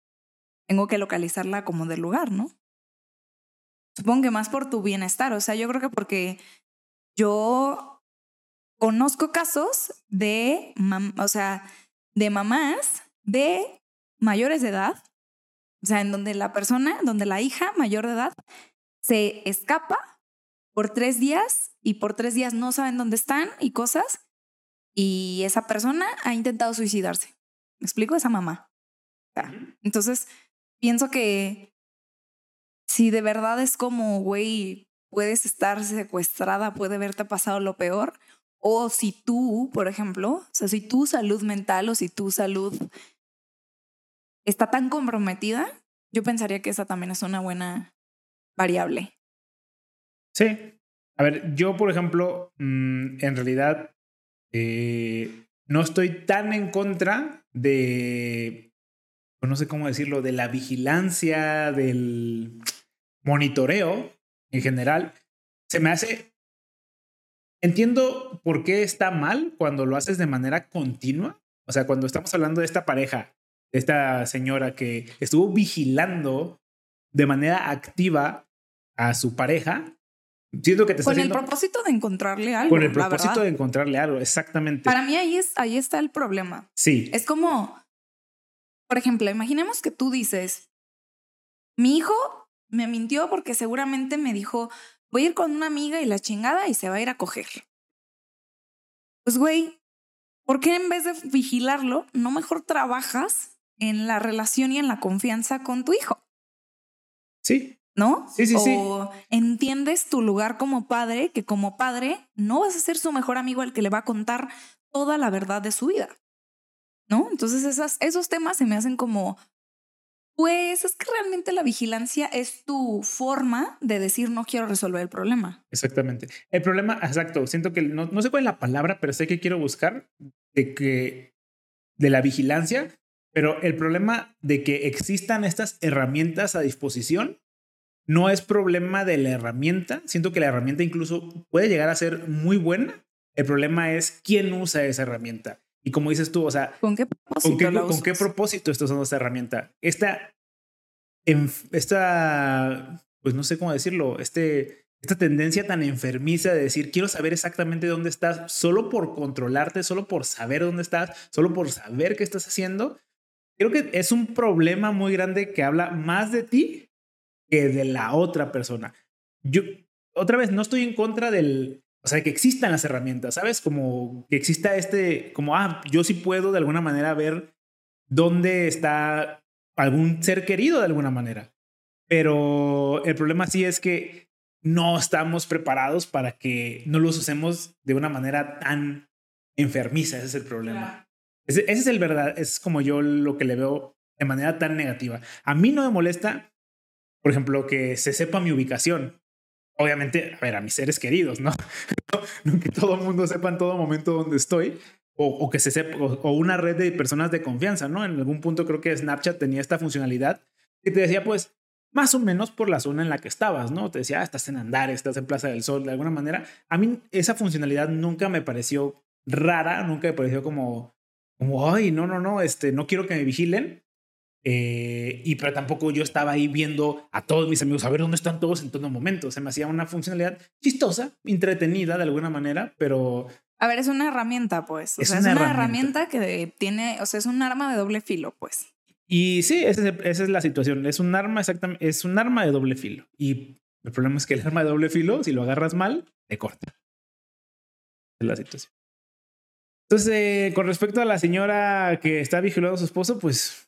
S2: tengo que localizarla como del lugar, ¿no? Supongo que más por tu bienestar, o sea, yo creo que porque yo conozco casos de, o sea, de mamás de mayores de edad, o sea, en donde la persona, donde la hija mayor de edad se escapa por tres días y por tres días no saben dónde están y cosas, y esa persona ha intentado suicidarse. ¿Me explico? Esa mamá. Entonces, pienso que si de verdad es como, güey, puedes estar secuestrada, puede haberte pasado lo peor, o si tú, por ejemplo, o sea, si tu salud mental o si tu salud está tan comprometida, yo pensaría que esa también es una buena variable.
S1: Sí. A ver, yo, por ejemplo, mm, en realidad eh, no estoy tan en contra de, pues, no sé cómo decirlo, de la vigilancia, del monitoreo en general. Se me hace... Entiendo por qué está mal cuando lo haces de manera continua. O sea, cuando estamos hablando de esta pareja, de esta señora que estuvo vigilando de manera activa a su pareja, Siento que te
S2: Con el propósito de encontrarle algo.
S1: Con el propósito de encontrarle algo, exactamente.
S2: Para mí ahí, es, ahí está el problema.
S1: Sí.
S2: Es como, por ejemplo, imaginemos que tú dices, mi hijo me mintió porque seguramente me dijo, voy a ir con una amiga y la chingada y se va a ir a coger. Pues, güey, ¿por qué en vez de vigilarlo, no mejor trabajas en la relación y en la confianza con tu hijo?
S1: Sí.
S2: ¿No?
S1: Sí, sí,
S2: o entiendes tu lugar como padre, que como padre no vas a ser su mejor amigo al que le va a contar toda la verdad de su vida, ¿no? Entonces esas, esos temas se me hacen como, pues es que realmente la vigilancia es tu forma de decir no quiero resolver el problema.
S1: Exactamente. El problema, exacto, siento que no, no sé cuál es la palabra, pero sé que quiero buscar de que de la vigilancia, pero el problema de que existan estas herramientas a disposición no es problema de la herramienta. Siento que la herramienta incluso puede llegar a ser muy buena. El problema es quién usa esa herramienta. Y como dices tú, o sea,
S2: ¿con qué propósito?
S1: ¿Con qué, propósito estás usando esta herramienta? Esta, esta, pues no sé cómo decirlo, este, esta tendencia tan enfermiza de decir, quiero saber exactamente dónde estás, solo por controlarte, solo por saber dónde estás, solo por saber qué estás haciendo. Creo que es un problema muy grande que habla más de ti que de la otra persona. Yo, otra vez, no estoy en contra del, o sea, que existan las herramientas, ¿sabes? Como que exista este, como, ah, yo sí puedo de alguna manera ver dónde está algún ser querido de alguna manera. Pero el problema sí es que no estamos preparados para que no los usemos de una manera tan enfermiza. Ese es el problema. Ese, ese, es el verdad, es como yo lo que le veo de manera tan negativa. A mí no me molesta por ejemplo, que se sepa mi ubicación. Obviamente, a ver, a mis seres queridos, ¿no? que todo el mundo sepa en todo momento dónde estoy. O, que se sepa, o, una red de personas de confianza, ¿no? En algún punto creo que Snapchat tenía esta funcionalidad que te decía, pues, más o menos por la zona en la que estabas, ¿no? Te decía, ah, estás en Andares, estás en Plaza del Sol, de alguna manera. A mí esa funcionalidad nunca me pareció rara, nunca me pareció como, como, ay, no, no, no, este, no quiero que me vigilen. Eh, y pero tampoco yo estaba ahí viendo a todos mis amigos a ver dónde están todos en todo momento. Se me hacía una funcionalidad chistosa, entretenida de alguna manera, pero...
S2: A ver, es una herramienta, pues. es, una, herramienta. que tiene, o sea, es un arma de doble filo, pues.
S1: Y sí, esa es, la situación. Es un arma exactamente, es un arma de doble filo. Y el problema es que el arma de doble filo, si lo agarras mal, te corta. Es la situación. Entonces, eh, con respecto a la señora que está vigilando a su esposo, pues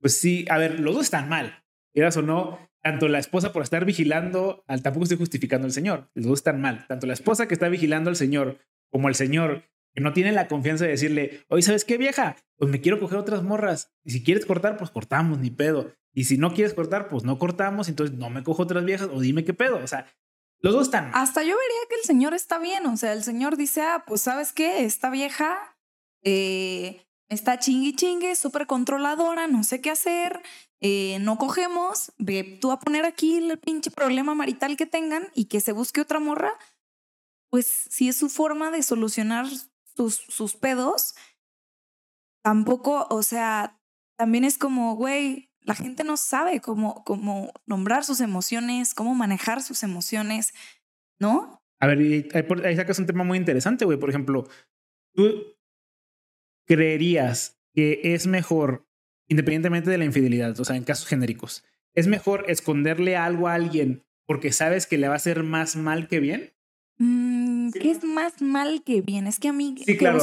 S1: pues sí, a ver, los dos están mal. quieras o no, tanto la esposa por estar vigilando, al, tampoco estoy justificando al señor, los dos están mal, tanto la esposa que está vigilando al señor como el señor que no tiene la confianza de decirle, oye, ¿sabes qué vieja? Pues me quiero coger otras morras. Y si quieres cortar, pues cortamos, ni pedo. Y si no quieres cortar, pues no cortamos, entonces no me cojo otras viejas o dime qué pedo. O sea, los dos están.
S2: Hasta yo vería que el señor está bien. O sea, el señor dice, ah, pues sabes qué, esta vieja eh, está chingui chingue, súper controladora, no sé qué hacer, eh, no cogemos, ve tú a poner aquí el pinche problema marital que tengan y que se busque otra morra. Pues si es su forma de solucionar sus, sus pedos, tampoco, o sea, también es como, güey, la gente no sabe cómo, cómo nombrar sus emociones, cómo manejar sus emociones, ¿no?
S1: A ver, ahí, sacas un tema muy interesante, güey. Por ejemplo, tú creerías que es mejor, independientemente de la infidelidad, o sea, en casos genéricos, es mejor esconderle algo a alguien porque sabes que le va a hacer más mal que bien?
S2: Mm, ¿Qué es más mal que bien? Es que a mí
S1: sí, claro.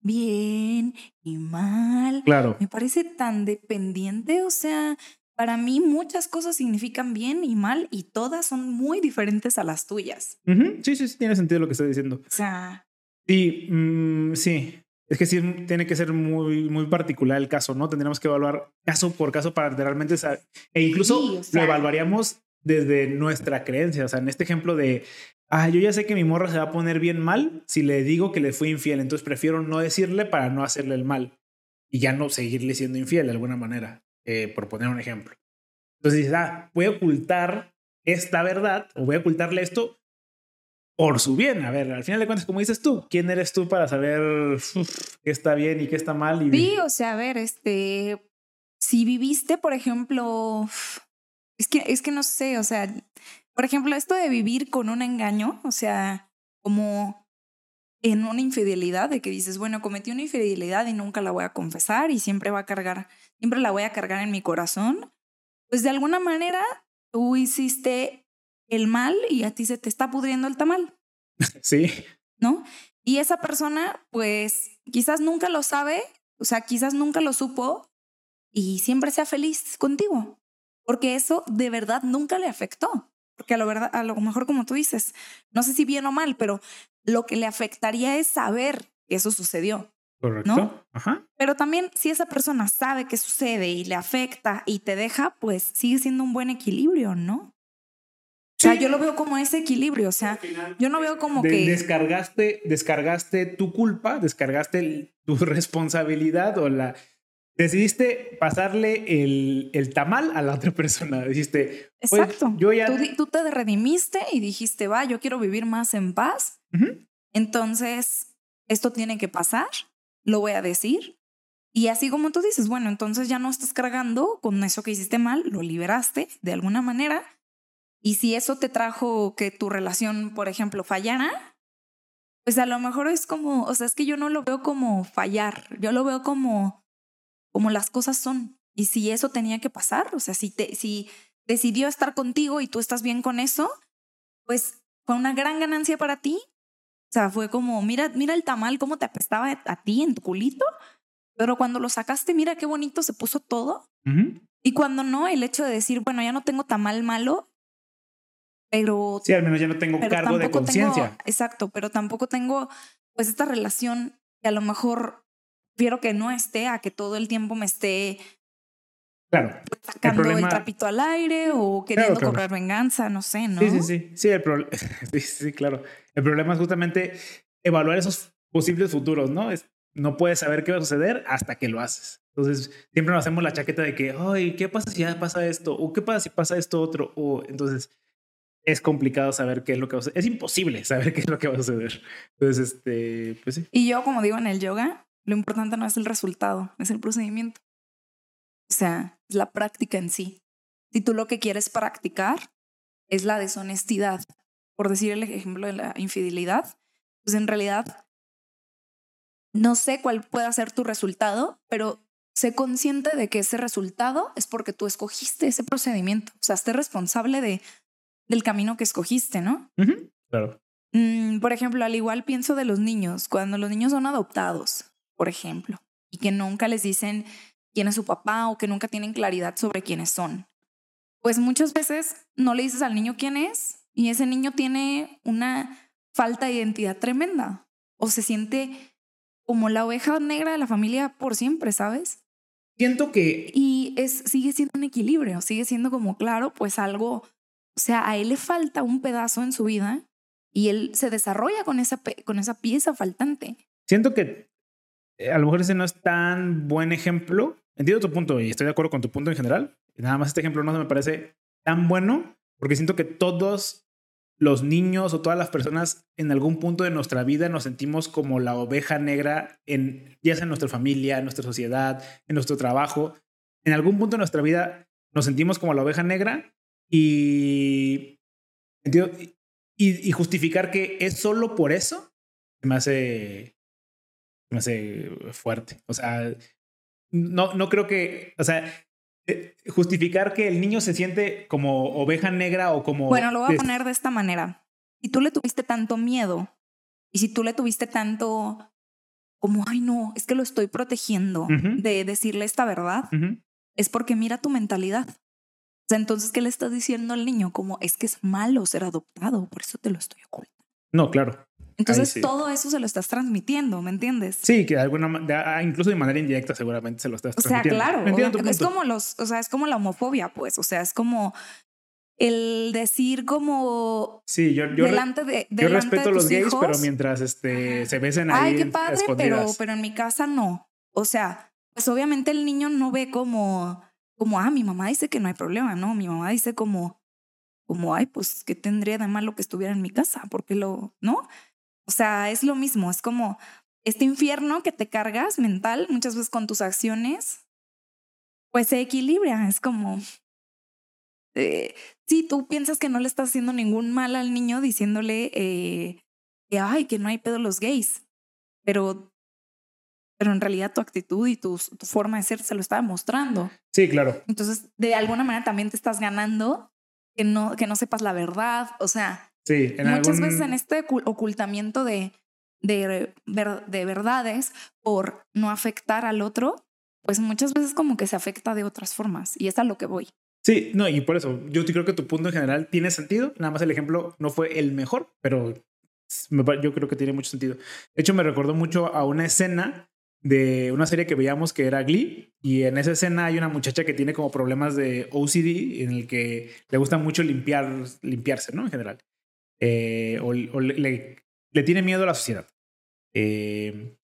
S2: bien y mal.
S1: Claro.
S2: Me parece tan dependiente. O sea, para mí muchas cosas significan bien y mal y todas son muy diferentes a las tuyas.
S1: Sí, sí, sí, tiene sentido lo que estoy diciendo.
S2: O sea.
S1: Sí, mm, sí. Es que sí, tiene que ser muy, muy particular el caso, ¿no? Tendríamos que evaluar caso por caso para realmente saber. E incluso lo evaluaríamos desde nuestra creencia. O sea, en este ejemplo de ah, yo ya sé que mi morra se va a poner bien mal si le digo que le fui infiel, entonces prefiero no decirle para no hacerle el mal y ya no seguirle siendo infiel de alguna manera, eh, por poner un ejemplo. Entonces dices, ah, voy a ocultar esta verdad o voy a ocultarle esto por su bien. A ver, al final de cuentas, como dices tú, ¿quién eres tú para saber qué está bien y qué está mal? Y...
S2: Sí, o sea, a ver, este, si viviste, por ejemplo, es que, es que no sé, o sea, por ejemplo, esto de vivir con un engaño, o sea, como en una infidelidad, de que dices, bueno, cometí una infidelidad y nunca la voy a confesar y siempre va a cargar, siempre la voy a cargar en mi corazón, pues de alguna manera tú hiciste el mal y a ti se te está pudriendo el tamal.
S1: Sí.
S2: ¿No? Y esa persona, pues quizás nunca lo sabe, o sea, quizás nunca lo supo y siempre sea feliz contigo, porque eso de verdad nunca le afectó porque a lo, verdad, a lo mejor como tú dices, no sé si bien o mal, pero lo que le afectaría es saber que eso sucedió.
S1: Correcto.
S2: ¿no?
S1: Ajá.
S2: Pero también si esa persona sabe que sucede y le afecta y te deja, pues sigue siendo un buen equilibrio, ¿no? O sea, yo lo veo como ese equilibrio, o sea, yo no veo como que...
S1: Descargaste, descargaste tu culpa, descargaste tu responsabilidad o la, decidiste pasarle el, el, tamal a la otra persona. Dijiste,
S2: exacto. yo ya... tú, te redimiste y dijiste, va, yo quiero vivir más en paz. Entonces, esto tiene que pasar, lo voy a decir. Y así como tú dices, bueno, entonces ya no estás cargando con eso que hiciste mal, lo liberaste de alguna manera. Y si eso te trajo que tu relación, por ejemplo, fallara, pues a lo mejor es como, o sea, es que yo no lo veo como fallar, yo lo veo como como las cosas son. Y si eso tenía que pasar, o sea, si, te, si decidió estar contigo y tú estás bien con eso, pues fue una gran ganancia para ti. O sea, fue como, mira, mira el tamal, cómo te apestaba a ti en tu culito, pero cuando lo sacaste, mira qué bonito se puso todo. Y cuando no, el hecho de decir, bueno, ya no tengo tamal malo, pero...
S1: Sí, al menos ya no tengo cargo de conciencia.
S2: Exacto, pero tampoco tengo pues esta relación que a lo mejor prefiero que no esté a que todo el tiempo me esté
S1: claro,
S2: sacando el, trapito al aire o queriendo cobrar venganza, no sé, ¿no?
S1: Sí, sí, sí. Sí, el sí, sí, claro. El problema es justamente evaluar esos posibles futuros, ¿no? Es, no puedes saber qué va a suceder hasta que lo haces. Entonces, siempre nos hacemos la chaqueta de que, ay, ¿qué pasa si ya pasa esto? ¿O qué pasa si pasa esto otro? O entonces, es complicado saber qué es lo que va a suceder. Es imposible saber qué es lo que va a suceder. Entonces, este, pues sí.
S2: Y yo, como digo en el yoga, lo importante no es el resultado, es el procedimiento. O sea, es la práctica en sí. Si tú lo que quieres practicar es la deshonestidad, por decir el ejemplo de la infidelidad, pues en realidad no sé cuál pueda ser tu resultado, pero sé consciente de que ese resultado es porque tú escogiste ese procedimiento. O sea, esté responsable de, del camino que escogiste, ¿no?
S1: Claro.
S2: Mm, por ejemplo, al igual pienso de los niños, cuando los niños son adoptados, por ejemplo, y que nunca les dicen quién es su papá o que nunca tienen claridad sobre quiénes son. pues muchas veces no le dices al niño quién es y ese niño tiene una falta de identidad tremenda o se siente como la oveja negra de la familia por siempre, ¿sabes?
S1: Siento que...
S2: Y es, sigue siendo un equilibrio, sigue siendo como, claro, pues algo, o sea, a él le falta un pedazo en su vida y él se desarrolla con esa, con esa pieza faltante.
S1: Siento que eh, a lo mejor ese no es tan buen ejemplo. Entiendo tu punto y estoy de acuerdo con tu punto en general. Nada más este ejemplo no me parece tan bueno porque siento que todos los niños o todas las personas en algún punto de nuestra vida nos sentimos como la oveja negra en ya sea en nuestra familia, en nuestra sociedad, en nuestro trabajo. En algún punto de nuestra vida nos sentimos como la oveja negra y, y, y justificar que es solo por eso me hace me hace fuerte. O sea, no, no creo que, o sea, eh, justificar que el niño se siente como oveja negra o como...
S2: Bueno, lo voy a poner de esta manera. Si tú le tuviste tanto miedo y si tú le tuviste tanto como, ay no, es que lo estoy protegiendo de decirle esta verdad, es porque mira tu mentalidad. Entonces, ¿qué le estás diciendo al niño? Como, es que es malo ser adoptado, por eso te lo estoy ocultando.
S1: No, claro.
S2: Entonces todo eso se lo estás transmitiendo, ¿me entiendes?
S1: Sí, que de alguna ah, incluso de manera indirecta seguramente se lo estás transmitiendo.
S2: O sea, claro, es como los, o sea, es como la homofobia, pues, o sea, es como el decir como
S1: sí, yo, yo delante de yo respeto a los gays, pero mientras este se besen ahí
S2: Ay, qué padre, pero pero en mi casa no. O sea, pues obviamente el niño no ve como como ah, mi mamá dice que no hay problema, no, mi mamá dice como como ay, pues qué tendría de malo que estuviera en mi casa, porque lo, ¿no? O sea, es lo mismo, es como este infierno que te cargas mental muchas veces con tus acciones, pues se equilibra, es como, eh, si tú piensas que no le estás haciendo ningún mal al niño diciéndole eh, que, ay, que no hay pedo los gays, pero pero en realidad tu actitud y tu, tu, forma de ser se lo está mostrando.
S1: Sí, claro.
S2: Entonces, de alguna manera también te estás ganando que no, que no sepas la verdad. O sea,
S1: Sí,
S2: Muchas veces en este ocultamiento de, de, de verdades por no afectar al otro, pues muchas veces como que se afecta de otras formas y es a lo que voy.
S1: Sí, no, y por eso yo creo que tu punto en general tiene sentido. Nada más el ejemplo no fue el mejor, pero yo creo que tiene mucho sentido. De hecho, me recordó mucho a una escena de una serie que veíamos que era Glee y en esa escena hay una muchacha que tiene como problemas de OCD en el que le gusta mucho limpiar, limpiarse, ¿no? En general. Eh, o, le, tiene miedo a la sociedad. Eh,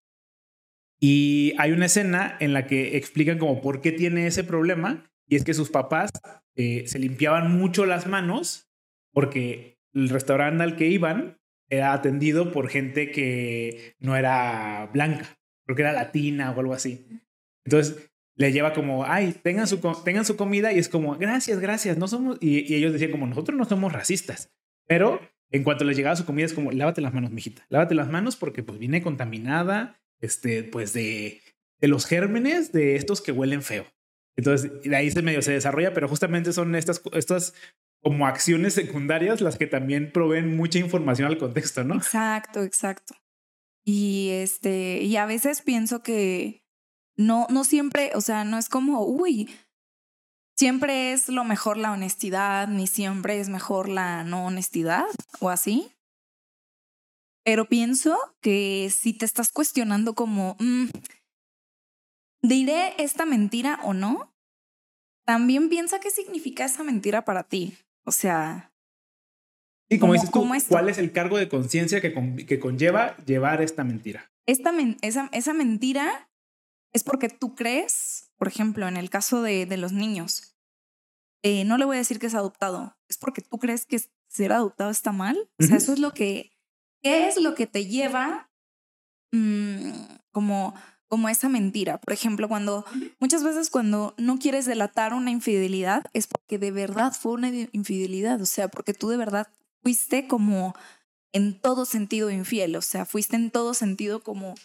S1: y hay una escena en la que explican como por qué tiene ese problema y es que sus papás eh, se limpiaban mucho las manos porque el restaurante al que iban era atendido por gente que no era blanca, creo que era latina o algo así. Entonces le lleva como, ay, tengan su, tengan su comida y es como, gracias, gracias, no somos, y, y ellos decían como, nosotros no somos racistas, pero en cuanto le llegaba su comida es como, lávate las manos, mijita, lávate las manos porque pues viene contaminada, este, pues de, de los gérmenes de estos que huelen feo. Entonces, de ahí se medio se desarrolla, pero justamente son estas, estas como acciones secundarias las que también proveen mucha información al contexto, ¿no?
S2: Exacto, exacto. Y este, y a veces pienso que no, no siempre, o sea, no es como, uy, siempre es lo mejor la honestidad, ni siempre es mejor la no honestidad o así. Pero pienso que si te estás cuestionando como, mm, ¿diré esta mentira o no? También piensa qué significa esa mentira para ti. O sea...
S1: Y como, dices tú, ¿cuál es el cargo de conciencia que, que, conlleva llevar esta mentira?
S2: Esta esa, esa mentira es porque tú crees, por ejemplo, en el caso de, de los niños, eh, no le voy a decir que es adoptado, es porque tú crees que ser adoptado está mal. O sea, eso es lo que, ¿qué es lo que te lleva mm, como, como esa mentira? Por ejemplo, cuando muchas veces cuando no quieres delatar una infidelidad es porque de verdad fue una infidelidad, o sea, porque tú de verdad fuiste como en todo sentido infiel, o sea, fuiste en todo sentido como,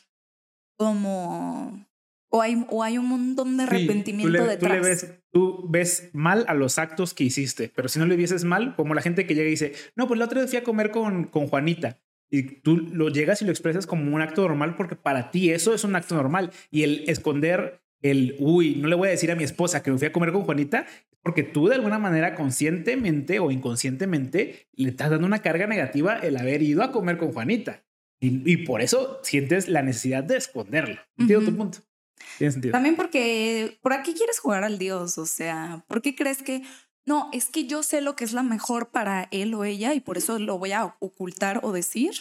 S2: como o hay, o hay un montón de arrepentimiento detrás.
S1: Tú, le ves, tú ves mal a los actos que hiciste, pero si no le vieses mal, como la gente que llega y dice, no, pues la otra vez fui a comer con, con Juanita. Y tú lo llegas y lo expresas como un acto normal porque para ti eso es un acto normal. Y el esconder el, uy, no le voy a decir a mi esposa que me fui a comer con Juanita, porque tú de alguna manera conscientemente o inconscientemente le estás dando una carga negativa el haber ido a comer con Juanita. Y, por eso sientes la necesidad de esconderlo. Entiendo tu punto. Tiene sentido.
S2: También porque, ¿por qué quieres jugar al Dios? O sea, ¿por qué crees que no, es que yo sé lo que es la mejor para él o ella y por eso lo voy a ocultar o decir?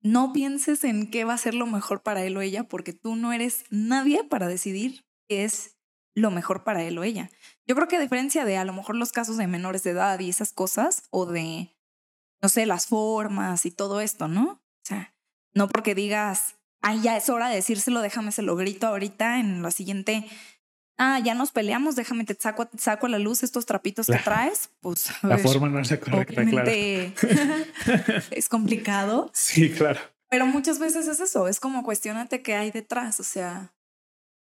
S2: No pienses en qué va a ser lo mejor para él o ella porque tú no eres nadie para decidir qué es lo mejor para él o ella. Yo creo que a diferencia de a lo mejor los casos de menores de edad y esas cosas o de, no sé, las formas y todo esto, ¿no? O sea, no porque digas, ay, ya es hora de decírselo, déjame se lo grito ahorita en la siguiente. Ah, ya nos peleamos, déjame te saco, saco a la luz estos trapitos que traes. Pues
S1: la forma no es la correcta, claro.
S2: es complicado.
S1: Sí, claro.
S2: Pero muchas veces es eso, es como cuestionate qué hay detrás, o sea,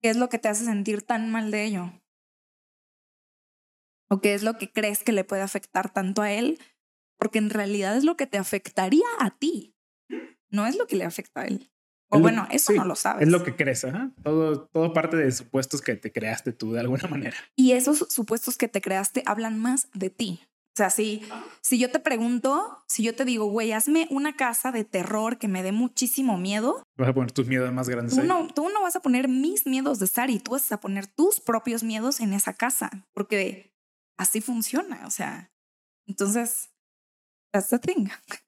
S2: qué es lo que te hace sentir tan mal de ello. O qué es lo que crees que le puede afectar tanto a él, porque en realidad es lo que te afectaría a ti no es lo que le afecta a él. O bueno, eso no lo sabes.
S1: Es lo que crees, Todo, todo parte de supuestos que te creaste tú de alguna manera.
S2: Y esos supuestos que te creaste hablan más de ti. O sea, si, si yo te pregunto, si yo te digo, güey, hazme una casa de terror que me dé muchísimo miedo.
S1: Vas a poner tus miedos más grandes.
S2: Tú, No, tú no vas a poner mis miedos de Sari, tú vas a poner tus propios miedos en esa casa, porque así funciona. O sea, entonces, that's the thing.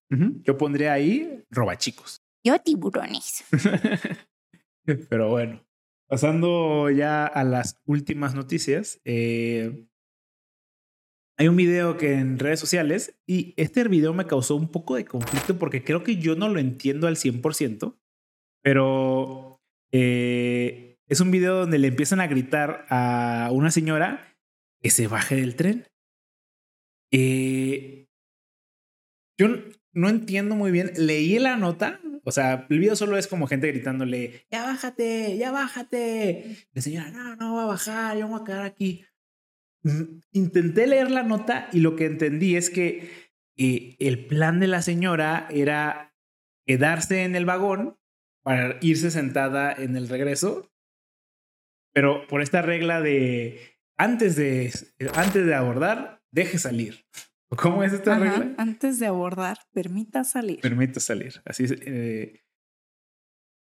S1: Yo pondría ahí robachicos.
S2: Yo tiburones.
S1: Pero bueno, pasando ya a las últimas noticias. Eh, hay un video que en redes sociales y este video me causó un poco de conflicto porque creo que yo no lo entiendo al 100%, pero eh, es un video donde le empiezan a gritar a una señora que se baje del tren. Eh, yo no entiendo muy bien. Leí la nota. O sea, el video solo es como gente gritándole, ya bájate, ya bájate. La señora, no, no va a bajar, yo voy a quedar aquí. Intenté leer la nota y lo que entendí es que eh, el plan de la señora era quedarse en el vagón para irse sentada en el regreso. Pero por esta regla de antes de, antes de abordar, deje salir. ¿Cómo es esta regla?
S2: Antes de abordar, permita salir.
S1: Permita salir. Así es. Eh,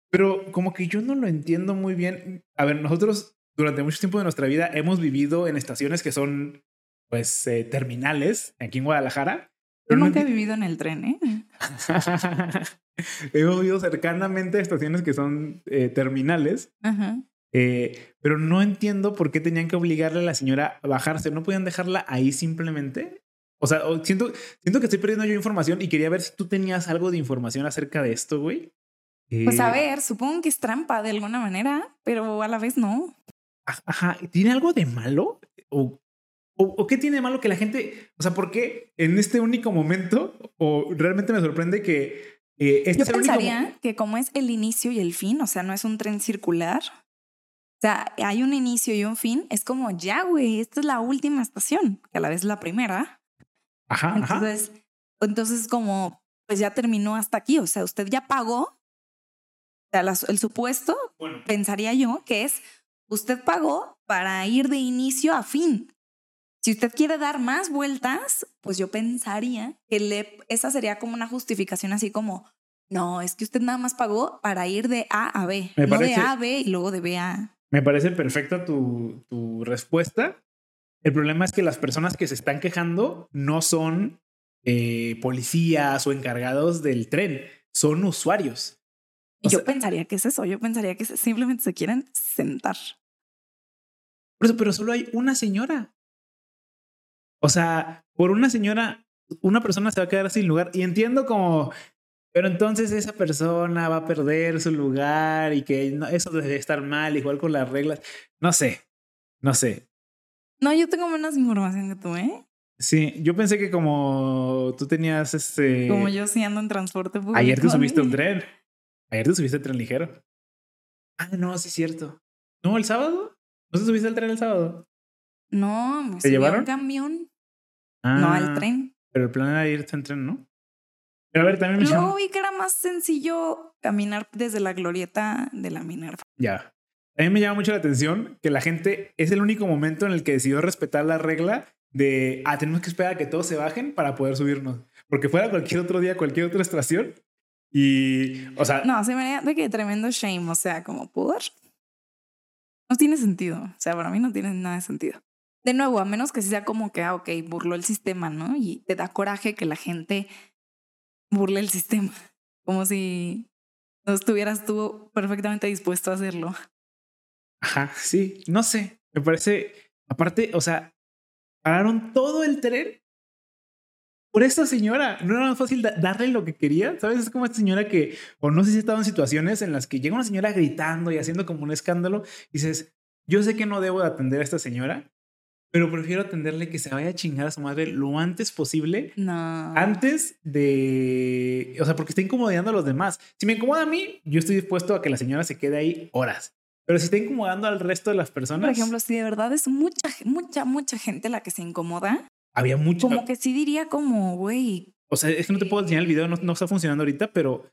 S1: pero como que yo no lo entiendo muy bien. A ver, nosotros durante mucho tiempo de nuestra vida hemos vivido en estaciones que son, pues, eh, terminales aquí en Guadalajara.
S2: Yo nunca he vivido en el tren, ¿eh?
S1: hemos vivido cercanamente a estaciones que son eh, terminales. pero no entiendo por qué tenían que obligarle a la señora a bajarse. ¿No podían dejarla ahí simplemente? O sea, siento, siento que estoy perdiendo yo información y quería ver si tú tenías algo de información acerca de esto, güey.
S2: Pues a eh, ver, supongo que es trampa de alguna manera, pero a la vez no.
S1: Ajá, ¿tiene algo de malo? ¿O, o, qué tiene de malo que la gente, o sea, por qué en este único momento, o realmente me sorprende que...
S2: Eh, este yo pensaría que como es el inicio y el fin, o sea, no es un tren circular, o sea, hay un inicio y un fin, es como, ya, güey, esta es la última estación, que a la vez es la primera.
S1: Ajá.
S2: Entonces, entonces como, pues ya terminó hasta aquí. O sea, usted ya pagó. O sea, el supuesto, pensaría yo, que es, usted pagó para ir de inicio a fin. Si usted quiere dar más vueltas, pues yo pensaría que le, esa sería como una justificación así como, no, es que usted nada más pagó para ir de A a B, no de A a B y luego de B a A.
S1: Me parece perfecta tu, tu respuesta. El problema es que las personas que se están quejando no son eh, policías o encargados del tren, son usuarios.
S2: Yo pensaría que es eso, yo pensaría que simplemente se quieren sentar.
S1: Pero, pero solo hay una señora. O sea, por una señora, una persona se va a quedar sin lugar. Y entiendo como, pero entonces esa persona va a perder su lugar y que eso debe estar mal, igual con las reglas. No sé, no sé.
S2: No, yo tengo menos información que tú, ¿eh?
S1: Sí, yo pensé que como tú tenías este.
S2: Como yo sí ando en transporte público.
S1: Ayer te subiste un tren. Ayer te subiste el tren ligero. Ah, no, sí es cierto. ¿No, el sábado? ¿No te subiste al tren el sábado?
S2: No, me ¿Te llevaron? un camión. no, al ah, tren.
S1: Pero el plan era irte en tren, ¿no? Pero a ver, también me
S2: Luego vi que era más sencillo caminar desde la glorieta de la Minerva.
S1: Ya. a mí me llama mucho la atención que la gente es el único momento en el que decidió respetar la regla de, ah, tenemos que esperar a que todos se bajen para poder subirnos. Porque fuera cualquier otro día, cualquier otra estación. Y, o sea...
S2: No, se me da que tremendo shame, o sea, como por... No tiene sentido, o sea, para mí no tiene nada de sentido. De nuevo, a menos que sea como que, ah, ok, burló el sistema, ¿no? Y te da coraje que la gente burle el sistema, como si no estuvieras tú perfectamente dispuesto a hacerlo.
S1: Ajá, sí, no sé, me parece, aparte, o sea, pararon todo el tren por esta señora. No era más fácil darle lo que quería, ¿sabes? Es como esta señora que, o no sé si estaba en situaciones en las que llega una señora gritando y haciendo como un escándalo y dices, yo sé que no debo de atender a esta señora, pero prefiero atenderle que se vaya a chingar a su madre lo antes posible.
S2: No.
S1: Antes de. O sea, porque está incomodando a los demás. Si me incomoda a mí, yo estoy dispuesto a que la señora se quede ahí horas. Pero si está incomodando al resto de las personas.
S2: Por ejemplo, si de verdad es mucha, mucha, mucha gente la que se incomoda.
S1: Había mucho.
S2: Como que sí diría como, güey.
S1: O sea, es que no te puedo enseñar el video, no, no está funcionando ahorita, pero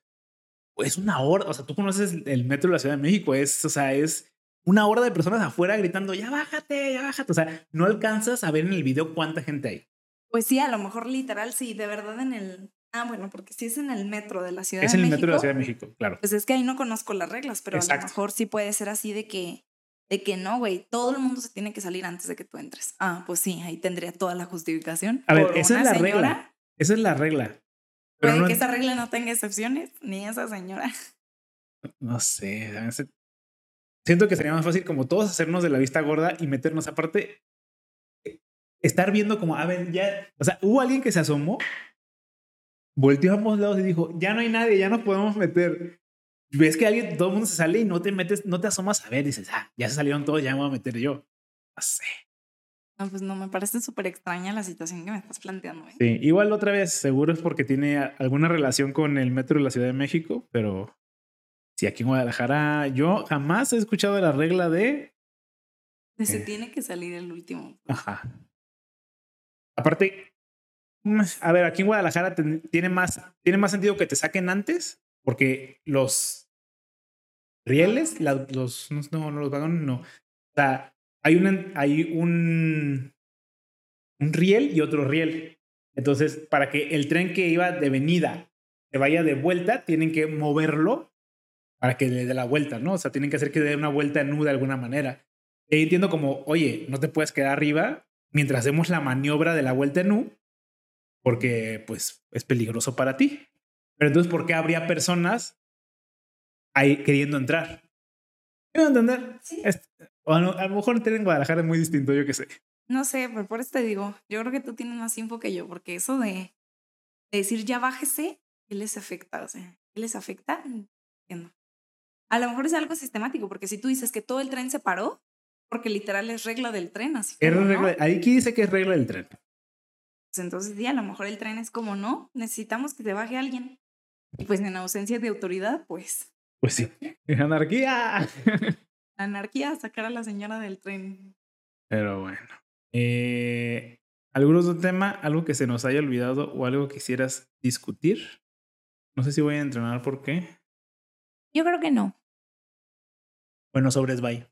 S1: es una hora. O sea, tú conoces el metro de la Ciudad de México. Es, o sea, es una hora de personas afuera gritando, ya bájate, ya bájate. O sea, no alcanzas a ver en el video cuánta gente hay.
S2: Pues sí, a lo mejor literal, sí, de verdad en el... Ah, bueno, porque si es en el metro de la Ciudad
S1: es
S2: de
S1: en
S2: México.
S1: el metro de la Ciudad de México, claro.
S2: Pues es que ahí no conozco las reglas, pero a lo mejor sí puede ser así de que, de que no, güey, todo el mundo se tiene que salir antes de que tú entres. Ah, pues sí, ahí tendría toda la justificación.
S1: A ver, esa es la regla. Esa es la regla.
S2: Pero puede que esa regla no tenga excepciones, ni esa señora.
S1: No sé, Siento que sería más fácil como todos hacernos de la vista gorda y meternos aparte. Estar viendo como, a ver, ya. O sea, hubo alguien que se asomó, volteó a ambos lados y dijo, ya no hay nadie, ya nos podemos meter. Ves que alguien, todo el mundo se sale y no te metes, no te asomas a ver, dices, ah, ya se salieron todos, ya me voy a meter yo. No sé.
S2: No, pues no, me parece súper extraña la situación que me estás planteando. ¿eh?
S1: Sí, igual otra vez, seguro es porque tiene alguna relación con el metro de la Ciudad de México, pero si aquí en Guadalajara yo jamás he escuchado la regla de...
S2: Se tiene que salir el último.
S1: Ajá. Aparte, a ver, aquí en Guadalajara tiene, más, tiene más sentido que te saquen antes, porque los rieles, los, no, no, los vagones, no. O sea, hay, un hay un, un riel y otro riel. Entonces, para que el tren que iba de venida se vaya de vuelta, tienen que moverlo para que le dé la vuelta, ¿no? O sea, tienen que hacer que dé una vuelta en U de alguna manera. Y entiendo como, oye, no te puedes quedar arriba mientras hacemos la maniobra de la vuelta en U, porque pues es peligroso para ti. Pero entonces, ¿por qué habría personas ahí queriendo entrar? ¿Quiero entender?
S2: Sí.
S1: o a, lo, mejor entrar en Guadalajara es muy distinto, yo qué sé.
S2: No sé, pero por eso te digo, yo creo que tú tienes más info que yo, porque eso de, decir ya bájese, ¿qué les afecta? O sea, ¿qué les afecta? Entiendo. A lo mejor es algo sistemático, porque si tú dices que todo el tren se paró, porque literal es regla del tren, así
S1: que. Ahí aquí dice que es regla del tren.
S2: Pues entonces, sí, a lo mejor el tren es como, no, necesitamos que se baje alguien. Y pues en ausencia de autoridad, pues.
S1: Pues sí. ¡Anarquía!
S2: Anarquía, sacar a la señora del tren.
S1: Pero bueno. Eh, ¿Algún otro tema? ¿Algo que se nos haya olvidado o algo que quisieras discutir? No sé si voy a entrenar por qué.
S2: Yo creo que no.
S1: Bueno, sobres, bye.